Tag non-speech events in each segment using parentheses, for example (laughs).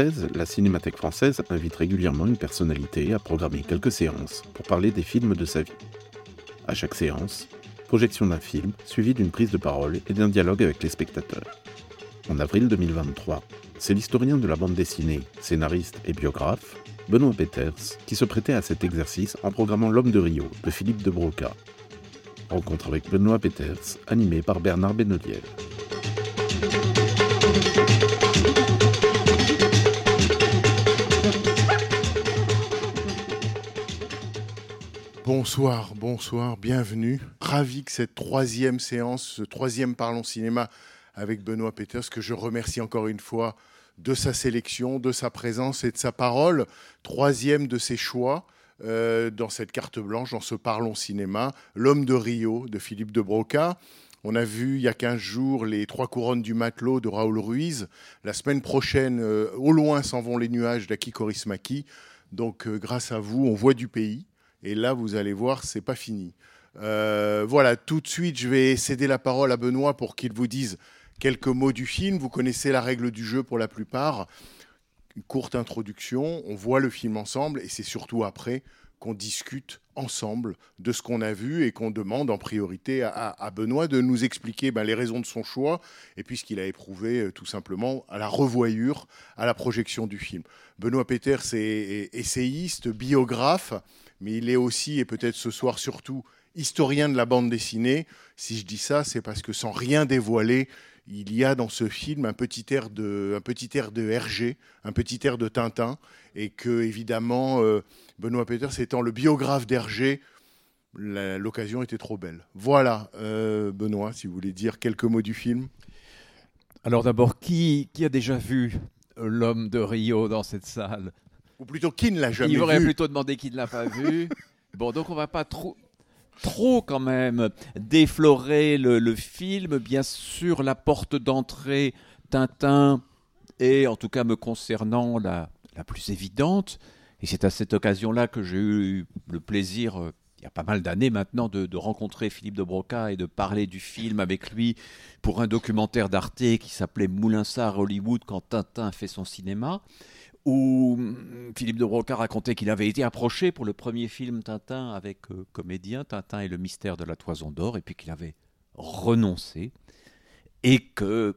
2016, la Cinémathèque française invite régulièrement une personnalité à programmer quelques séances pour parler des films de sa vie. À chaque séance, projection d'un film suivie d'une prise de parole et d'un dialogue avec les spectateurs. En avril 2023, c'est l'historien de la bande dessinée, scénariste et biographe, Benoît Peters, qui se prêtait à cet exercice en programmant L'homme de Rio de Philippe de Broca. Rencontre avec Benoît Peters, animé par Bernard Benoliel. Bonsoir, bonsoir, bienvenue. Ravi que cette troisième séance, ce troisième Parlons Cinéma avec Benoît Peters, que je remercie encore une fois de sa sélection, de sa présence et de sa parole. Troisième de ses choix euh, dans cette carte blanche, dans ce Parlons Cinéma, L'homme de Rio de Philippe de Broca. On a vu il y a 15 jours les trois couronnes du matelot de Raoul Ruiz. La semaine prochaine, euh, au loin s'en vont les nuages d'Aki Korismaki. Donc, euh, grâce à vous, on voit du pays. Et là, vous allez voir, c'est pas fini. Euh, voilà, tout de suite, je vais céder la parole à Benoît pour qu'il vous dise quelques mots du film. Vous connaissez la règle du jeu pour la plupart. Une courte introduction, on voit le film ensemble et c'est surtout après qu'on discute ensemble de ce qu'on a vu et qu'on demande en priorité à, Benoît de nous expliquer ben, les raisons de son choix et puis ce qu'il a éprouvé euh, tout simplement à la revoyure, à la projection du film. Benoît Peters est essayiste, biographe, mais il est aussi, et peut-être ce soir surtout, historien de la bande dessinée. Si je dis ça, c'est parce que sans rien dévoiler, il y a dans ce film un petit air de, un petit air de Hergé, un petit air de Tintin, et que évidemment, euh, Benoît Peters étant le biographe d'Hergé, l'occasion était trop belle. Voilà, euh, Benoît, si vous voulez dire quelques mots du film. Alors d'abord, qui, qui a déjà vu euh, l'homme de Rio dans cette salle? Ou plutôt, qui ne l'a jamais Il aurait vu plutôt demandé qui ne l'a pas vu. (laughs) bon, donc on va pas trop, trop quand même déflorer le, le film. Bien sûr, la porte d'entrée, Tintin, est en tout cas me concernant la, la plus évidente. Et c'est à cette occasion-là que j'ai eu le plaisir, euh, il y a pas mal d'années maintenant, de, de rencontrer Philippe de Broca et de parler du film avec lui pour un documentaire d'Arte qui s'appelait Moulinsart Hollywood quand Tintin fait son cinéma où hum, Philippe de Broca racontait qu'il avait été approché pour le premier film Tintin avec euh, comédien, Tintin et le mystère de la toison d'or, et puis qu'il avait renoncé, et que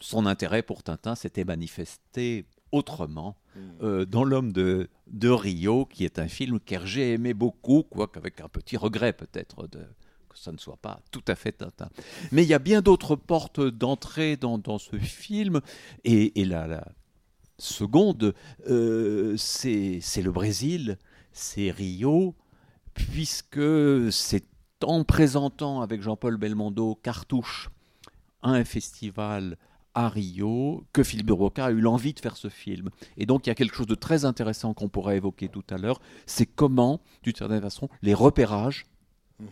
son intérêt pour Tintin s'était manifesté autrement euh, dans L'homme de, de Rio, qui est un film qu'Hergé aimait beaucoup, quoique avec un petit regret peut-être de que ça ne soit pas tout à fait Tintin. Mais il y a bien d'autres portes d'entrée dans, dans ce film, et, et la, la seconde, euh, c'est le Brésil, c'est Rio, puisque c'est en présentant avec Jean-Paul Belmondo Cartouche un festival à Rio que Philippe de Broca a eu l'envie de faire ce film. Et donc il y a quelque chose de très intéressant qu'on pourrait évoquer tout à l'heure, c'est comment, d'une certaine façon, les repérages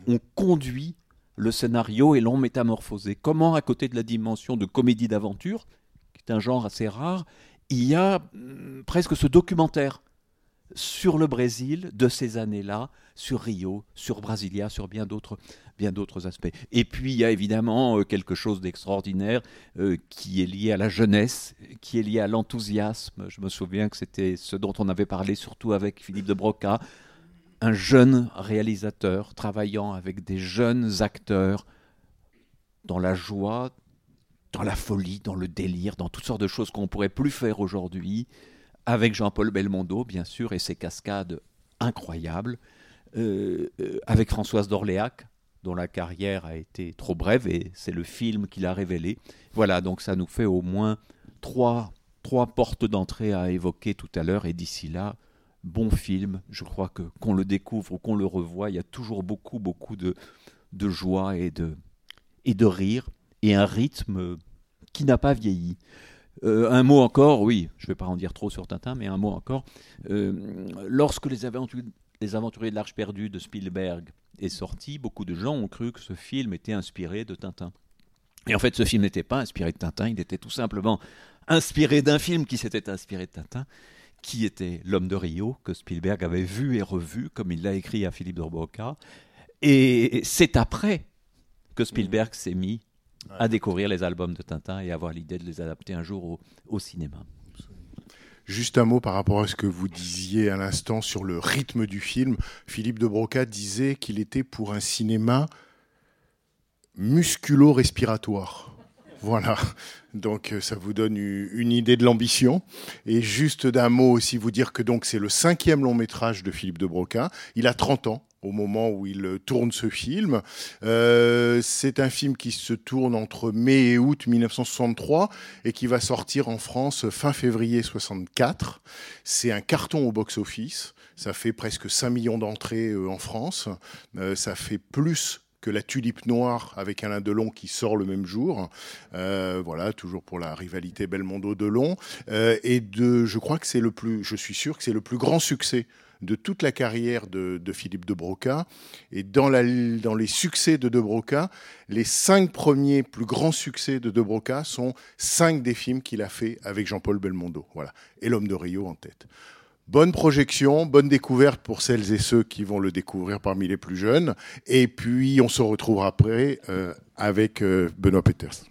ont conduit le scénario et l'ont métamorphosé. Comment, à côté de la dimension de comédie d'aventure, qui est un genre assez rare, il y a hum, presque ce documentaire sur le Brésil de ces années-là, sur Rio, sur Brasilia, sur bien d'autres bien d'autres aspects. Et puis il y a évidemment euh, quelque chose d'extraordinaire euh, qui est lié à la jeunesse, qui est lié à l'enthousiasme. Je me souviens que c'était ce dont on avait parlé surtout avec Philippe de Broca, un jeune réalisateur travaillant avec des jeunes acteurs dans la joie, dans la folie, dans le délire, dans toutes sortes de choses qu'on pourrait plus faire aujourd'hui, avec Jean-Paul Belmondo, bien sûr, et ses cascades incroyables, euh, euh, avec Françoise d'Orléac, dont la carrière a été trop brève, et c'est le film qui l'a révélé. Voilà, donc ça nous fait au moins trois, trois portes d'entrée à évoquer tout à l'heure. Et d'ici là, bon film. Je crois que qu'on le découvre ou qu'on le revoit, il y a toujours beaucoup, beaucoup de, de joie et de, et de rire et un rythme qui n'a pas vieilli. Euh, un mot encore, oui, je ne vais pas en dire trop sur Tintin, mais un mot encore. Euh, lorsque les, aventuriers, les Aventuriers de l'Arche perdue de Spielberg est sorti, beaucoup de gens ont cru que ce film était inspiré de Tintin. Et en fait, ce film n'était pas inspiré de Tintin, il était tout simplement inspiré d'un film qui s'était inspiré de Tintin, qui était L'homme de Rio, que Spielberg avait vu et revu, comme il l'a écrit à Philippe de Broca. Et c'est après que Spielberg s'est mis à découvrir les albums de Tintin et avoir l'idée de les adapter un jour au, au cinéma. Juste un mot par rapport à ce que vous disiez à l'instant sur le rythme du film. Philippe de Broca disait qu'il était pour un cinéma musculo-respiratoire. Voilà, donc euh, ça vous donne une idée de l'ambition. Et juste d'un mot aussi, vous dire que donc c'est le cinquième long métrage de Philippe de Broca. Il a 30 ans au moment où il euh, tourne ce film. Euh, c'est un film qui se tourne entre mai et août 1963 et qui va sortir en France fin février 64. C'est un carton au box-office. Ça fait presque 5 millions d'entrées euh, en France. Ça fait plus que la tulipe noire avec Alain Delon qui sort le même jour. Voilà, toujours pour la rivalité Belmondo-Delon. Et de, je crois que c'est le plus, je suis sûr que c'est le plus grand succès de toute la carrière de, Philippe de Broca. Et dans, les succès de De Broca, les cinq premiers plus grands succès de De Broca sont cinq des films qu'il a fait avec Jean-Paul Belmondo. Voilà. Et L'homme de Rio en tête. Bonne projection, bonne découverte pour celles et ceux qui vont le découvrir parmi les plus jeunes. Et puis, on se retrouvera après euh, avec euh, Benoît Peters.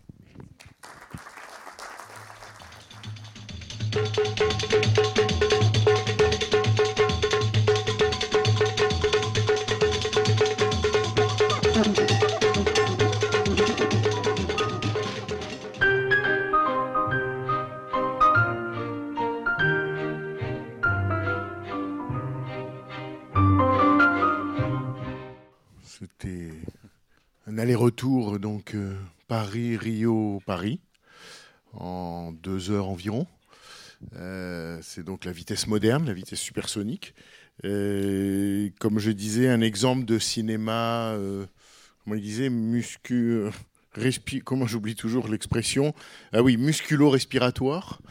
C'était un aller-retour, donc euh, Paris-Rio-Paris, en deux heures environ. Euh, c'est donc la vitesse moderne, la vitesse supersonique. Euh, comme je disais, un exemple de cinéma, euh, comment il disait, muscu, comment j'oublie toujours l'expression, ah oui, musculo-respiratoire.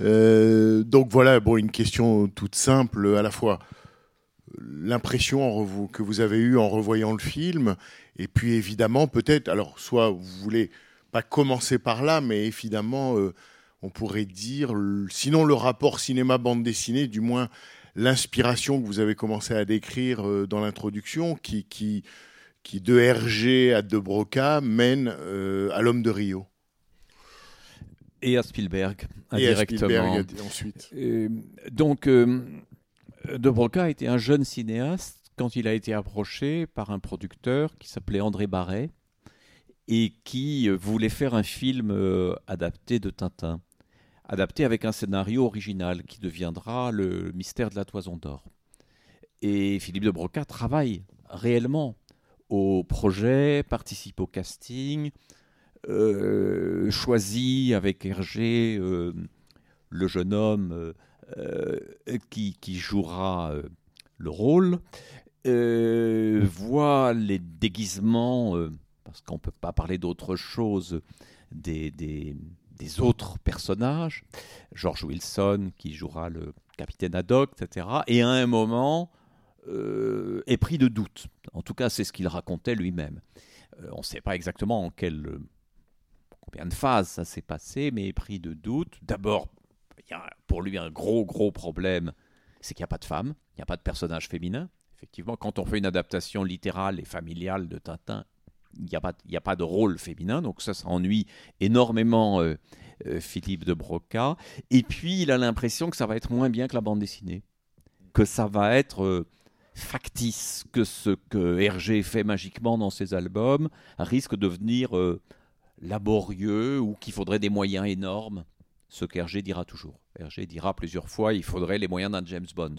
Euh, donc voilà, bon, une question toute simple, à la fois l'impression que vous avez eue en revoyant le film, et puis évidemment peut-être, alors soit vous voulez pas commencer par là, mais évidemment euh, on pourrait dire, sinon le rapport cinéma-bande dessinée, du moins l'inspiration que vous avez commencé à décrire euh, dans l'introduction, qui, qui, qui de Hergé à De Broca mène euh, à l'homme de Rio. Et à Spielberg, Et à indirectement. Spielberg ensuite. Donc, De Broca était un jeune cinéaste quand il a été approché par un producteur qui s'appelait André Barret et qui euh, voulait faire un film euh, adapté de Tintin, adapté avec un scénario original qui deviendra le mystère de la toison d'or. Et Philippe de Broca travaille réellement au projet, participe au casting, euh, choisit avec Hergé le jeune homme qui, qui jouera euh, le rôle, euh, voit les déguisements, euh, parce qu'on ne peut pas parler d'autre chose, des, des, autres personnages, George Wilson qui jouera le capitaine Haddock, etc. Et à un moment euh, est pris de doute. En tout cas, c'est ce qu'il racontait lui-même. Euh, on ne sait pas exactement en quelle combien de phases ça s'est passé, mais pris de doute. D'abord, il y a pour lui un gros, gros problème, c'est qu'il n'y a pas de femme, il n'y a pas de personnage féminin. Effectivement, quand on fait une adaptation littérale et familiale de Tintin, il n'y a, pas- a pas de rôle féminin, donc ça, ça ennuie énormément euh, euh, Philippe de Broca. Et puis, il a l'impression que ça va être moins bien que la bande dessinée, que ça va être euh, factice, que ce que Hergé fait magiquement dans ses albums risque de devenir laborieux ou qu'il faudrait des moyens énormes. Ce qu'Hergé dira toujours. Hergé dira plusieurs fois il faudrait les moyens d'un James Bond.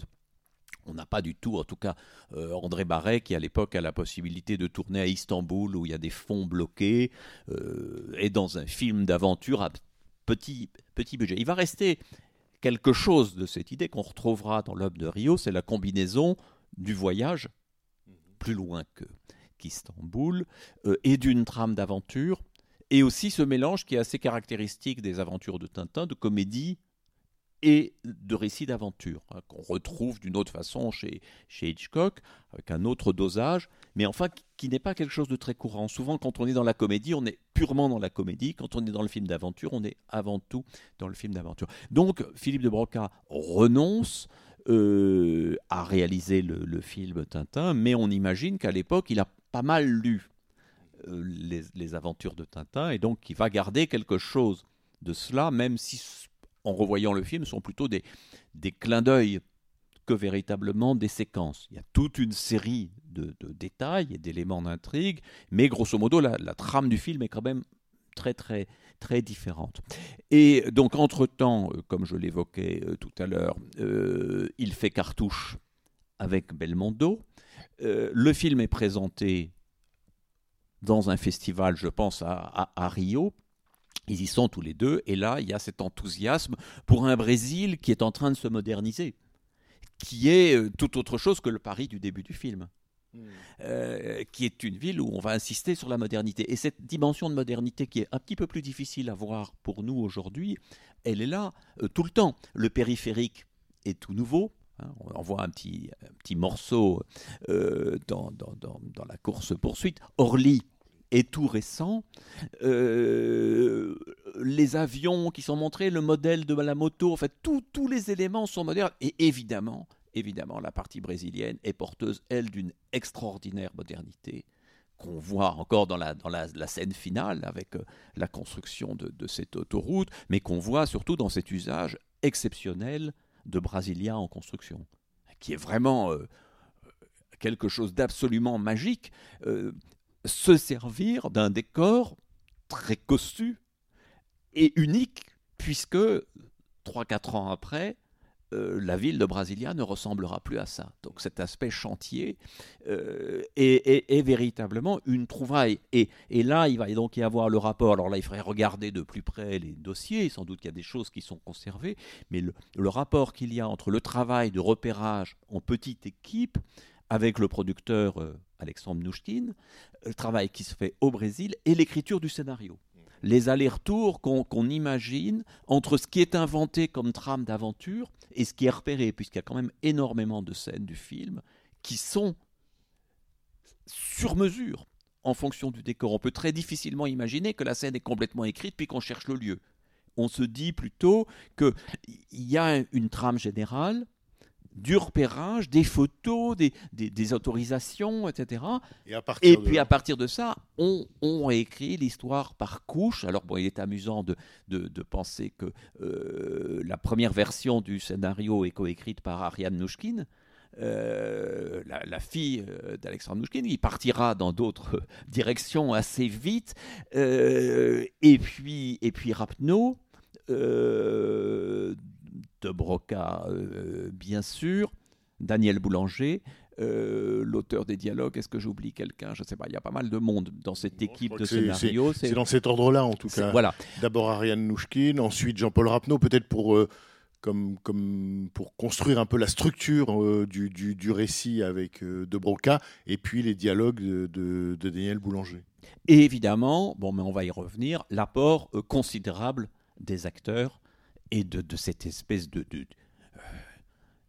On n'a pas du tout, en tout cas, euh, André Barret, qui à l'époque a la possibilité de tourner à Istanbul, où il y a des fonds bloqués, euh, est dans un film d'aventure ab- petit, petit budget. Il va rester quelque chose de cette idée qu'on retrouvera dans l'œuvre de Rio, c'est la combinaison du voyage plus loin que qu'Istanbul euh, et d'une trame d'aventure et aussi ce mélange qui est assez caractéristique des aventures de Tintin, de comédie et de récits d'aventure, hein, qu'on retrouve d'une autre façon chez, chez Hitchcock, avec un autre dosage, mais enfin qui, n'est pas quelque chose de très courant. Souvent, quand on est dans la comédie, on est purement dans la comédie. Quand on est dans le film d'aventure, on est avant tout dans le film d'aventure. Donc, Philippe de Broca renonce euh, à réaliser le, le film Tintin, mais on imagine qu'à l'époque, il a pas mal lu les, les aventures de Tintin, et donc il va garder quelque chose de cela, même si en revoyant le film, sont plutôt des, des clins d'œil que véritablement des séquences. Il y a toute une série de, de détails et d'éléments d'intrigue, mais grosso modo, la, trame du film est quand même très très très différente. Et donc, entre-temps, euh, comme je l'évoquais euh, tout à l'heure, euh, il fait cartouche avec Belmondo. Euh, le film est présenté dans un festival, je pense, à, à, à Rio, ils y sont tous les deux, et là, il y a cet enthousiasme pour un Brésil qui est en train de se moderniser, qui est euh, tout autre chose que le Paris du début du film. Mmh. Euh, qui est une ville où on va insister sur la modernité. Et cette dimension de modernité qui est un petit peu plus difficile à voir pour nous aujourd'hui, elle est là euh, tout le temps. Le périphérique est tout nouveau. Hein, on en voit un petit, un petit morceau euh, dans, dans, dans, la course-poursuite. Orly est tout récent. Euh, les avions qui sont montrés, le modèle de la moto, en fait, tous les éléments sont modernes. Et évidemment, évidemment, la partie brésilienne est porteuse, elle, d'une extraordinaire modernité qu'on voit encore dans la, dans la scène finale avec euh, la construction de, de cette autoroute, mais qu'on voit surtout dans cet usage exceptionnel de Brasilia en construction, qui est vraiment euh, quelque chose d'absolument magique. Euh, se servir d'un décor très costu et unique, puisque 3-4 ans après, euh, la ville de Brasilia ne ressemblera plus à ça. Donc cet aspect chantier euh, est, véritablement une trouvaille. Et, là, il va donc y avoir le rapport. Alors là, il faudrait regarder de plus près les dossiers. Sans doute qu'il y a des choses qui sont conservées. Mais le, rapport qu'il y a entre le travail de repérage en petite équipe avec le producteur euh, Alexandre Nouchkine, le travail qui se fait au Brésil et l'écriture du scénario. Les allers-retours qu'on qu imagine entre ce qui est inventé comme trame d'aventure et ce qui est repéré, puisqu'il y a quand même énormément de scènes du film qui sont sur mesure en fonction du décor. On peut très difficilement imaginer que la scène est complètement écrite puis qu'on cherche le lieu. On se dit plutôt qu'il y a une trame générale, du repérage, des photos, des, des, des autorisations, etc. Et, à et puis là... à partir de ça, on, on écrit l'histoire par couche. Alors bon, il est amusant de, de, de penser que euh, la première version du scénario est coécrite par Ariane Nouchkine. Euh, la, la, fille euh, d'Alexandre Nouchkine, il partira dans d'autres (laughs) directions assez vite. Euh, et puis, et puis Rapneau, de Broca, euh, bien sûr, Daniel Boulanger, euh, l'auteur des dialogues. Est-ce que j'oublie quelqu'un? Je ne sais pas. Il y a pas mal de monde dans cette équipe de scénario. C'est dans cet ordre-là, en tout cas. Voilà. D'abord Ariane Nouchkine, ensuite Jean-Paul Rapneau, peut-être pour. Euh, comme, comme, pour construire un peu la structure euh, du, du, du, récit avec De Broca, et puis les dialogues de, de, de, Daniel Boulanger. Et évidemment, bon, mais on va y revenir, l'apport considérable des acteurs et de, cette espèce de,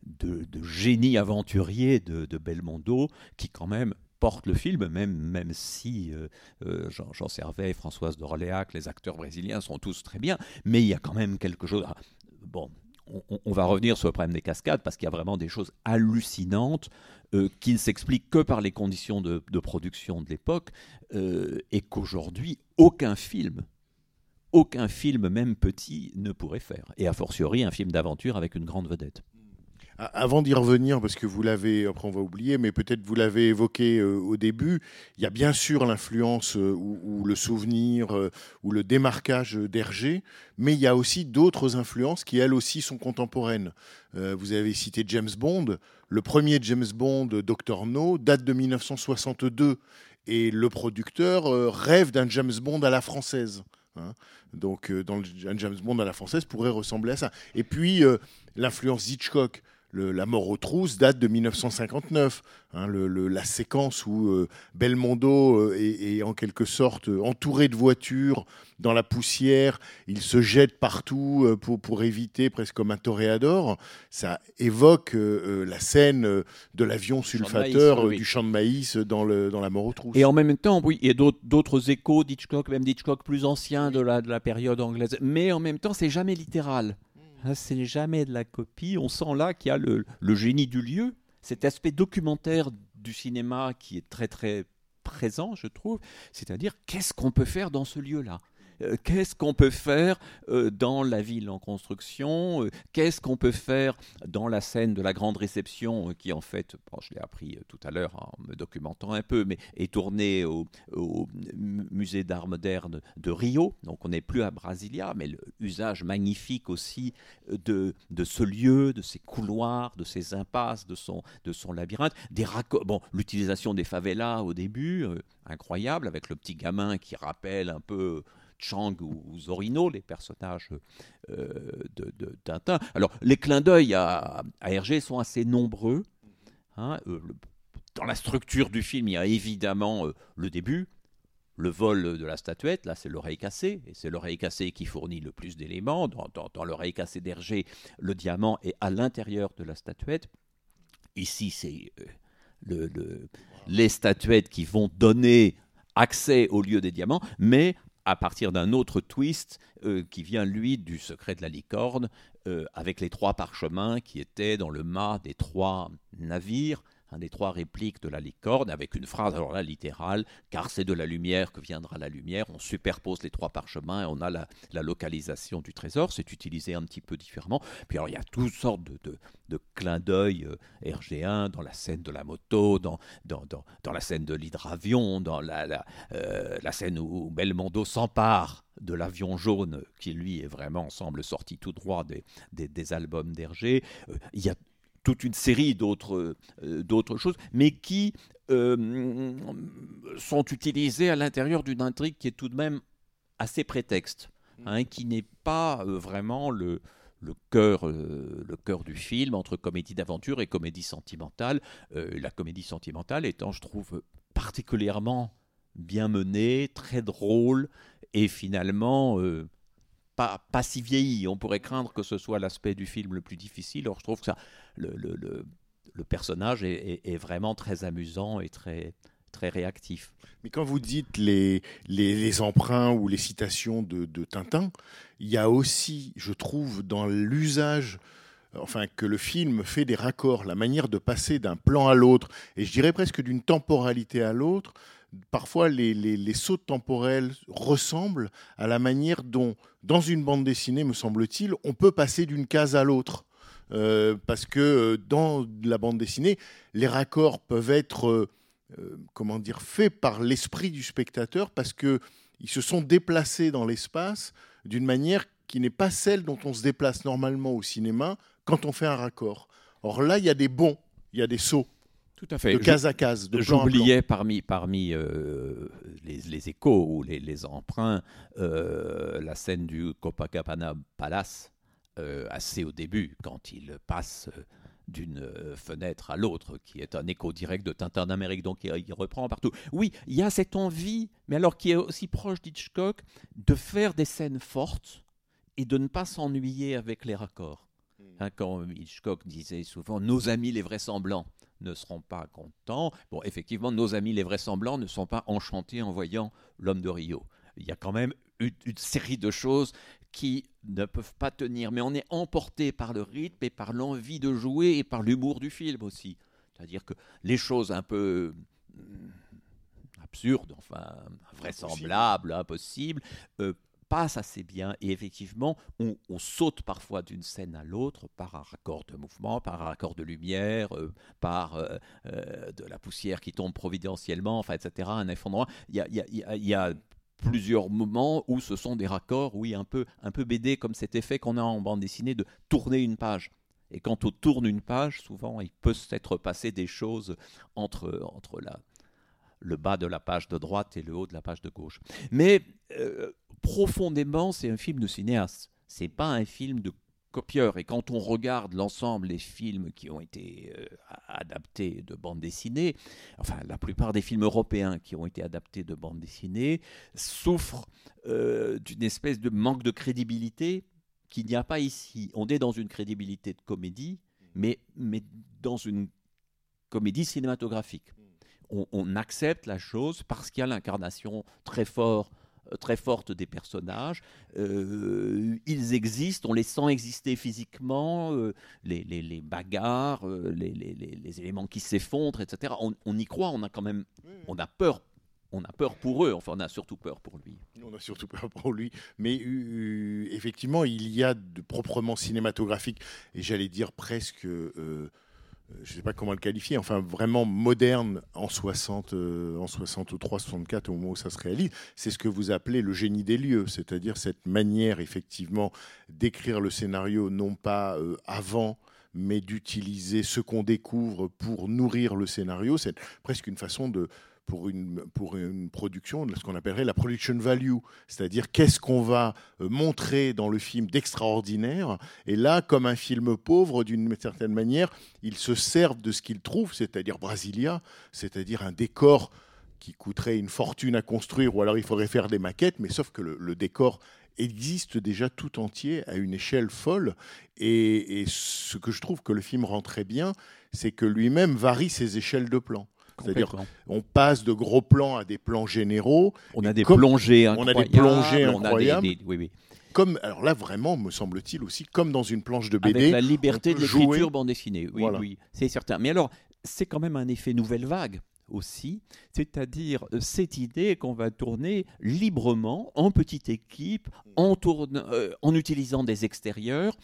de, de génie aventurier de, Belmondo qui quand même porte le film, même, même si euh, euh, Jean, Jean, Servet, Françoise d'Orléac, les acteurs brésiliens sont tous très bien, mais il y a quand même quelque chose... À... Bon, on, va revenir sur le problème des cascades parce qu'il y a vraiment des choses hallucinantes euh, qui ne s'expliquent que par les conditions de, production de l'époque euh, et qu'aujourd'hui, aucun film aucun film, même petit, ne pourrait faire. Et a fortiori, un film d'aventure avec une grande vedette. Avant d'y revenir, parce que vous l'avez, après on va oublier, mais peut-être vous l'avez évoqué euh, au début, il y a bien sûr l'influence euh, ou, le souvenir euh, ou le démarquage d'Hergé, mais il y a aussi d'autres influences qui elles aussi sont contemporaines. Vous avez cité James Bond. Le premier James Bond, Dr No, date de 1962 et le producteur rêve d'un James Bond à la française. Hein. Donc, euh, dans le, James Bond à la française pourrait ressembler à ça. Et puis, euh, l'influence Hitchcock. Le- la mort aux trousses date de 1959. hein, le- le- la séquence où euh, Belmondo euh, est, est en quelque sorte euh, entouré de voitures dans la poussière, il se jette partout pour, pour éviter, presque comme un toréador. Ça évoque euh, la scène de l'avion sulfateur, maïs, oui, oui. du champ de maïs dans, le, dans la mort aux trousses. Et en même temps, oui, il y a d'autres- échos d'Hitchcock, même d'Hitchcock plus de la, de la période anglaise. Mais en même temps, c'est jamais littéral. Hein, c'est jamais de la copie. On sent là qu'il y a le, le génie du lieu, cet aspect documentaire du cinéma qui est très très présent, je trouve. C'est-à-dire, qu'est-ce qu'on peut faire dans ce lieu-là? Qu'est-ce qu'on peut faire euh, dans la ville en construction Euh, Qu'est-ce qu'on peut faire dans la scène de la grande réception euh, qui en fait, bon, je l'ai appris euh, tout à l'heure en me documentant un peu, mais est tournée au, au mu- musée d'art moderne de Rio. Donc on n'est plus à Brasilia, mais l'usage magnifique aussi euh, de, ce lieu, de ses couloirs, de ses impasses, de son, labyrinthe, l'utilisation des favelas au début, euh, incroyable, avec le petit gamin qui rappelle un peu Chang ou, Zorino, les personnages euh, de, de Tintin. Alors, les clins d'œil à, Hergé sont assez nombreux. hein. Euh, dans la structure du film, il y a évidemment euh, le début, le vol de la statuette, là c'est l'oreille cassée, et c'est l'oreille cassée qui fournit le plus d'éléments. Dans, l'oreille cassée d'Hergé, le diamant est à l'intérieur de la statuette. Ici, c'est le- le- les statuettes qui vont donner accès au lieu des diamants, mais à partir d'un autre twist euh, qui vient, lui, du secret de la licorne, euh, avec les trois parchemins qui étaient dans le mât des trois navires, un des trois répliques de la licorne, avec une phrase, alors là, littérale, car c'est de la lumière que viendra la lumière. On superpose les trois parchemins et on a la, localisation du trésor. C'est utilisé un petit peu différemment. Puis alors, il y a toutes sortes de, clins d'œil euh, RG1 dans la scène de la moto, dans, dans, dans, dans la scène de l'hydravion, dans la, euh, la scène où Belmondo s'empare de l'avion jaune, qui lui est vraiment, semble sorti tout droit des, des, des albums d'Hergé. Euh, il y a toute une série d'autres euh, choses, mais qui euh, sont utilisées à l'intérieur d'une intrigue qui est tout de même assez prétexte, hein, qui n'est pas euh, vraiment le, le cœur, euh, le cœur du film entre comédie d'aventure et comédie sentimentale. Euh, la comédie sentimentale étant, je trouve, particulièrement bien menée, très drôle et finalement euh, pas, si vieilli. On pourrait craindre que ce soit l'aspect du film le plus difficile. Or, je trouve que ça, le, personnage est, vraiment très amusant et très, très réactif. Mais quand vous dites les emprunts ou les citations de, de Tintin, il y a aussi, je trouve, dans l'usage, enfin, que le film fait des raccords, la manière de passer d'un plan à l'autre, et je dirais presque d'une temporalité à l'autre, parfois les, sauts temporels ressemblent à la manière dont, dans une bande dessinée, me semble-t-il, on peut passer d'une case à l'autre. Euh, parce que euh, dans la bande dessinée, les raccords peuvent être euh, comment dire, fait par l'esprit du spectateur parce que ils se sont déplacés dans l'espace d'une manière qui n'est pas celle dont on se déplace normalement au cinéma quand on fait un raccord. Or là, il y a des bonds, il y a des sauts Tout à fait. de case à case. J'oubliais parmi, parmi euh, les, les échos ou les, les emprunts euh, la scène du Copacabana Palace, euh, assez au début, quand il passe d'une fenêtre à l'autre, qui est un écho direct de Tintin d'Amérique, donc il, il reprend partout. Oui, il y a cette envie, mais alors qui est aussi proche d'Hitchcock, de faire des scènes fortes et de ne pas s'ennuyer avec les raccords. Hein, quand Hitchcock disait souvent nos amis les vraisemblants ne seront pas contents. Bon, effectivement, nos amis les vraisemblants ne sont pas enchantés en voyant l'homme de Rio. Il y a quand même une, une série de choses qui ne peuvent pas tenir, mais on est emporté par le rythme et par l'envie de jouer et par l'humour du film aussi. C'est-à-dire que les choses un peu hum, absurdes, enfin vraisemblables, impossibles, euh, passe assez bien et effectivement on, saute parfois d'une scène à l'autre par un raccord de mouvement, par un raccord de lumière, euh, par euh, euh, de la poussière qui tombe providentiellement, enfin etc. Un effondrement. Il y a plusieurs moments où ce sont des raccords, oui, un peu, un peu BD comme cet effet qu'on a en bande dessinée de tourner une page. Et quand on tourne une page, souvent il peut s'être passé des choses entre, entre la, le bas de la page de droite et le haut de la page de gauche. Mais euh, profondément, c'est un film de cinéaste. C'est pas un film de copieur. Et quand on regarde l'ensemble des films qui ont été euh, adaptés de bande dessinée, enfin la plupart des films européens qui ont été adaptés de bande dessinée souffrent euh, d'une espèce de manque de crédibilité qu'il n'y a pas ici. On est dans une crédibilité de comédie, mais, mais dans une comédie cinématographique. On, on accepte la chose parce qu'il y a l'incarnation très fort euh, très forte des personnages. Euh, ils existent, on les sent exister physiquement, euh, les, les- les bagarres, euh, les, éléments qui s'effondrent, etc. On, on y croit, on a quand même, on a peur. On a peur pour eux, enfin on a surtout peur pour lui. On a surtout peur pour lui. Mais effectivement, il y a de proprement cinématographique, et j'allais dire presque, je ne sais pas comment le qualifier, enfin vraiment moderne en 60, euh, en 63, 64, au moment où ça se réalise. C'est ce que vous appelez le génie des lieux, c'est-à-dire cette manière effectivement d'écrire le scénario, non pas euh, avant mais d'utiliser ce qu'on découvre pour nourrir le scénario. C'est presque une façon de, pour une, pour une production, ce qu'on appellerait la production value, c'est-à-dire qu'est-ce qu'on va euh, montrer dans le film d'extraordinaire. Et là, comme un film pauvre, d'une certaine manière, ils se servent de ce qu'ils trouvent, c'est-à-dire Brasilia, c'est-à-dire un décor qui coûterait une fortune à construire, ou alors il faudrait faire des maquettes, mais sauf que le, décor existe déjà tout entier à une échelle folle. Et, et ce que je trouve que le film rend très bien, c'est que lui-même varie ses échelles de plans. C'est-à-dire, on passe de gros plans à des plans généraux. On a des plongées on a des incroyables. plongées on a des- incroyables. des- oui, oui. Comme, alors là, vraiment, me semble-t-il aussi, comme dans une planche de BD. Avec la liberté de l'écriture bande dessinée. Oui, Voilà. oui, c'est certain. Mais alors, c'est quand même un effet nouvelle vague aussi, c'est-à-dire euh, cette idée qu'on va tourner librement, en petite équipe, en, tourne- euh, en utilisant des extérieurs,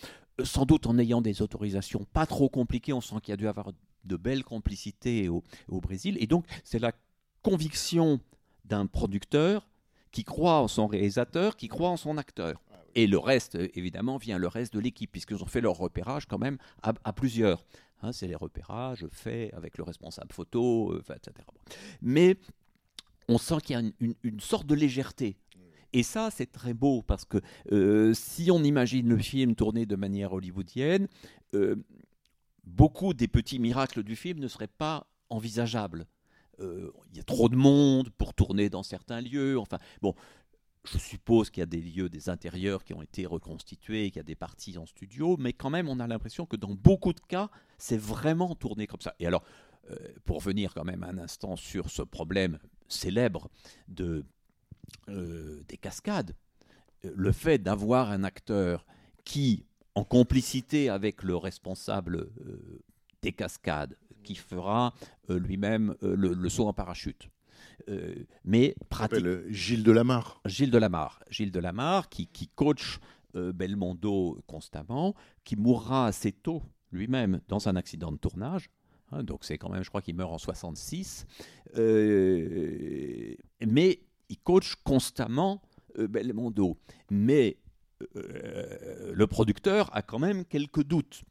euh, sans doute en ayant des autorisations pas trop compliquées. On sent qu'il y a dû avoir de belles complicités au, au Brésil. Et donc, c'est la conviction d'un producteur qui croit en son réalisateur, qui croit en son acteur. Et le reste, évidemment, vient le reste de l'équipe, puisqu'ils ont fait leur repérage quand même à, à plusieurs. Hein, c'est les repérages faits avec le responsable photo, euh, etc. Mais on sent qu'il y a une, une- une sorte de légèreté. Et ça, c'est très beau, parce que euh, si on imagine le film tourné de manière hollywoodienne, euh, beaucoup des petits miracles du film ne seraient pas envisageables. Euh, Il y a trop de monde pour tourner dans certains lieux. Enfin, bon, je suppose qu'il y a des lieux, des intérieurs qui ont été reconstitués, qu'il y a des parties en studio, mais quand même, on a l'impression que dans beaucoup de cas, c'est vraiment tourné comme ça. Et alors, euh, pour revenir quand même un instant sur ce problème célèbre de, euh, des cascades, le fait d'avoir un acteur qui, en complicité avec le responsable euh, des cascades, qui fera euh, lui-même euh, le, le saut en parachute, mais pratique. Gilles Delamarre. Gilles Delamarre. Gilles Delamarre qui, qui coach Belmondo constamment, qui mourra assez tôt lui-même dans un accident de tournage. Hein, donc c'est quand même, je crois qu'il meurt en 66. Euh, mais il coach constamment Belmondo. Mais euh, le producteur a quand même quelques doutes.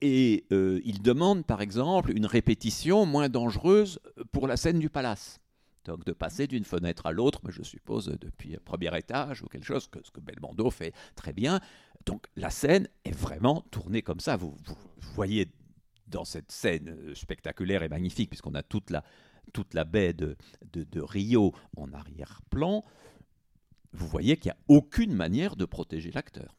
Et euh, il demande, par exemple, une répétition moins dangereuse pour la scène du palace. Donc de passer d'une fenêtre à l'autre, je suppose depuis un premier étage ou quelque chose, que ce que Belmondo fait très bien. Donc la scène est vraiment tournée comme ça. Vous, voyez dans cette scène spectaculaire et magnifique, puisqu'on a toute la, toute la baie de, de Rio en arrière-plan, vous voyez qu'il n'y a aucune manière de protéger l'acteur.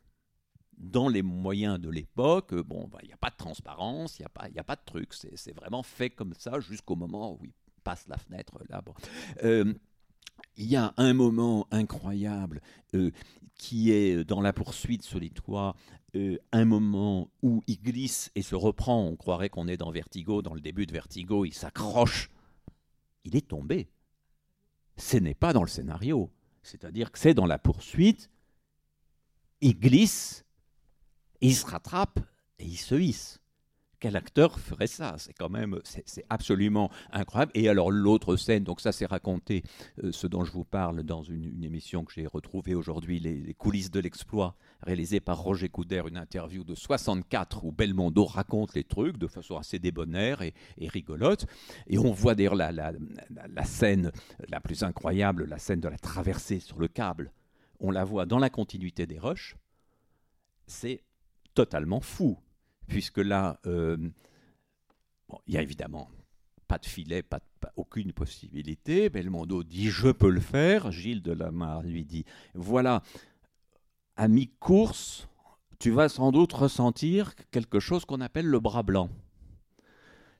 Dans les moyens de l'époque, euh, bon, bah, il n'y a pas de transparence, il n'y a, pas- y a pas de truc. C'est vraiment fait comme ça jusqu'au moment où il passe la fenêtre. Là, bon. Euh, il y a un moment incroyable euh, qui est dans la poursuite toits, euh, un moment où il glisse et se reprend. On croirait qu'on est dans Vertigo, dans le début de Vertigo, il s'accroche. Il est tombé. Ce n'est pas dans le scénario. C'est-à-dire que c'est dans la poursuite. Il glisse, il se rattrape et il se hisse. Quel acteur ferait ça C'est quand même, c'est absolument incroyable. Et alors l'autre scène, donc ça c'est raconté, euh, ce dont je vous parle dans une, émission que j'ai retrouvée aujourd'hui, les, coulisses de l'exploit, réalisée par Roger Coudert, une interview de 64 où Belmondo raconte les trucs de façon assez débonnaire et, rigolote. Et on voit d'ailleurs la, scène la plus incroyable, la scène de la traversée sur le câble. on la voit dans la continuité des rushs, c'est totalement fou. Puisque là, euh, il y a évidemment pas de filet, pas, de- pas- aucune possibilité. Belmondo dit Je peux le faire. Gilles Delamarre lui dit Voilà, à mi-course, tu vas sans doute ressentir quelque chose qu'on appelle le bras blanc.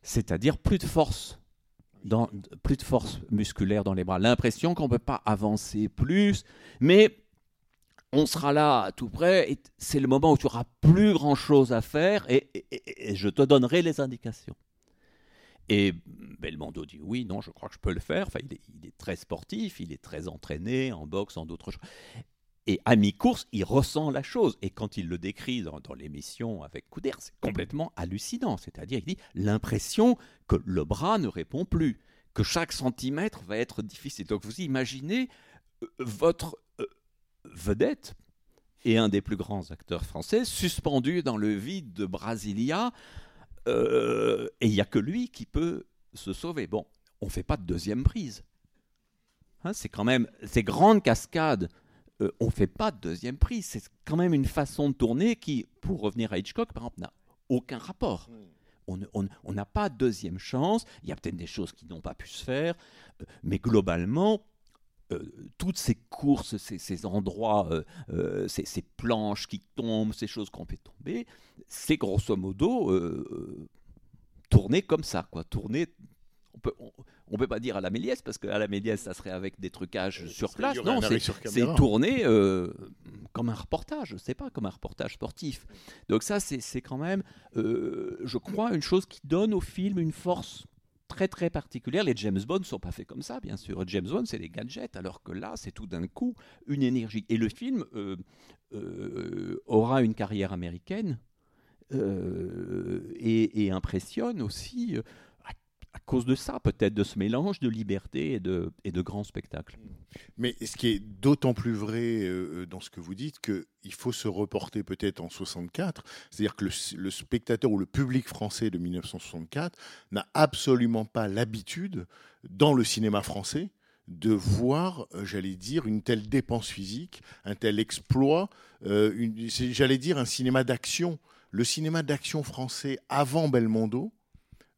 C'est-à-dire plus de force. Plus de force musculaire dans les bras. L'impression qu'on ne peut pas avancer plus, mais on sera là à tout près, et c'est le moment où tu auras plus grand chose à faire, et, je te donnerai les indications. Et Belmondo dit oui, non, je crois que je peux le faire. Enfin, il est, très sportif, il est très entraîné en boxe, en d'autres choses. Et à mi-course, il ressent la chose. Et quand il le décrit dans, l'émission avec Couder, c'est complètement hallucinant. C'est-à-dire, il dit l'impression que le bras ne répond plus, que chaque centimètre va être difficile. Donc vous imaginez euh, votre vedette et un des plus grands acteurs français suspendu dans le vide de Brasilia, euh, et il n'y a que lui qui peut se sauver. Bon, on ne fait pas de deuxième prise. Hein, c'est quand même ces grandes cascades. euh, on ne fait pas de deuxième prise. C'est quand même une façon de tourner qui, pour revenir à Hitchcock, par exemple, n'a aucun rapport. On n'a pas de deuxième chance. Il y a peut-être des choses qui n'ont pas pu se faire, euh, mais globalement, toutes ces courses, ces, ces endroits, euh, euh, ces, ces planches qui tombent, ces choses qu'on fait tomber, c'est grosso modo euh, euh, tourner comme ça, quoi. Tourner. On peut, on, on peut pas dire à la Méliès parce qu'à la Méliès, ça serait avec des trucages sur place. Non, c'est tourné euh, comme un reportage, c'est pas comme un reportage sportif. Donc ça, c'est c'est quand même, euh, je crois, une chose qui donne au film une force très très particulière. Les James Bond ne sont pas faits comme ça, bien sûr. James Bond, c'est des gadgets, alors que là, c'est tout d'un coup une énergie. Et le film euh, euh, aura une carrière américaine euh, et, impressionne aussi à, cause de ça, peut-être de ce mélange de liberté et de, et de grands spectacles. Mais ce qui est d'autant plus vrai euh, dans ce que vous dites, qu'il faut se reporter peut-être en 64, c'est-à-dire que le, spectateur ou le public français de 1964 n'a absolument pas l'habitude, dans le cinéma français, de voir, euh, j'allais dire, une telle dépense physique, un tel exploit, euh, j'allais dire un cinéma d'action. Le cinéma d'action français avant Belmondo,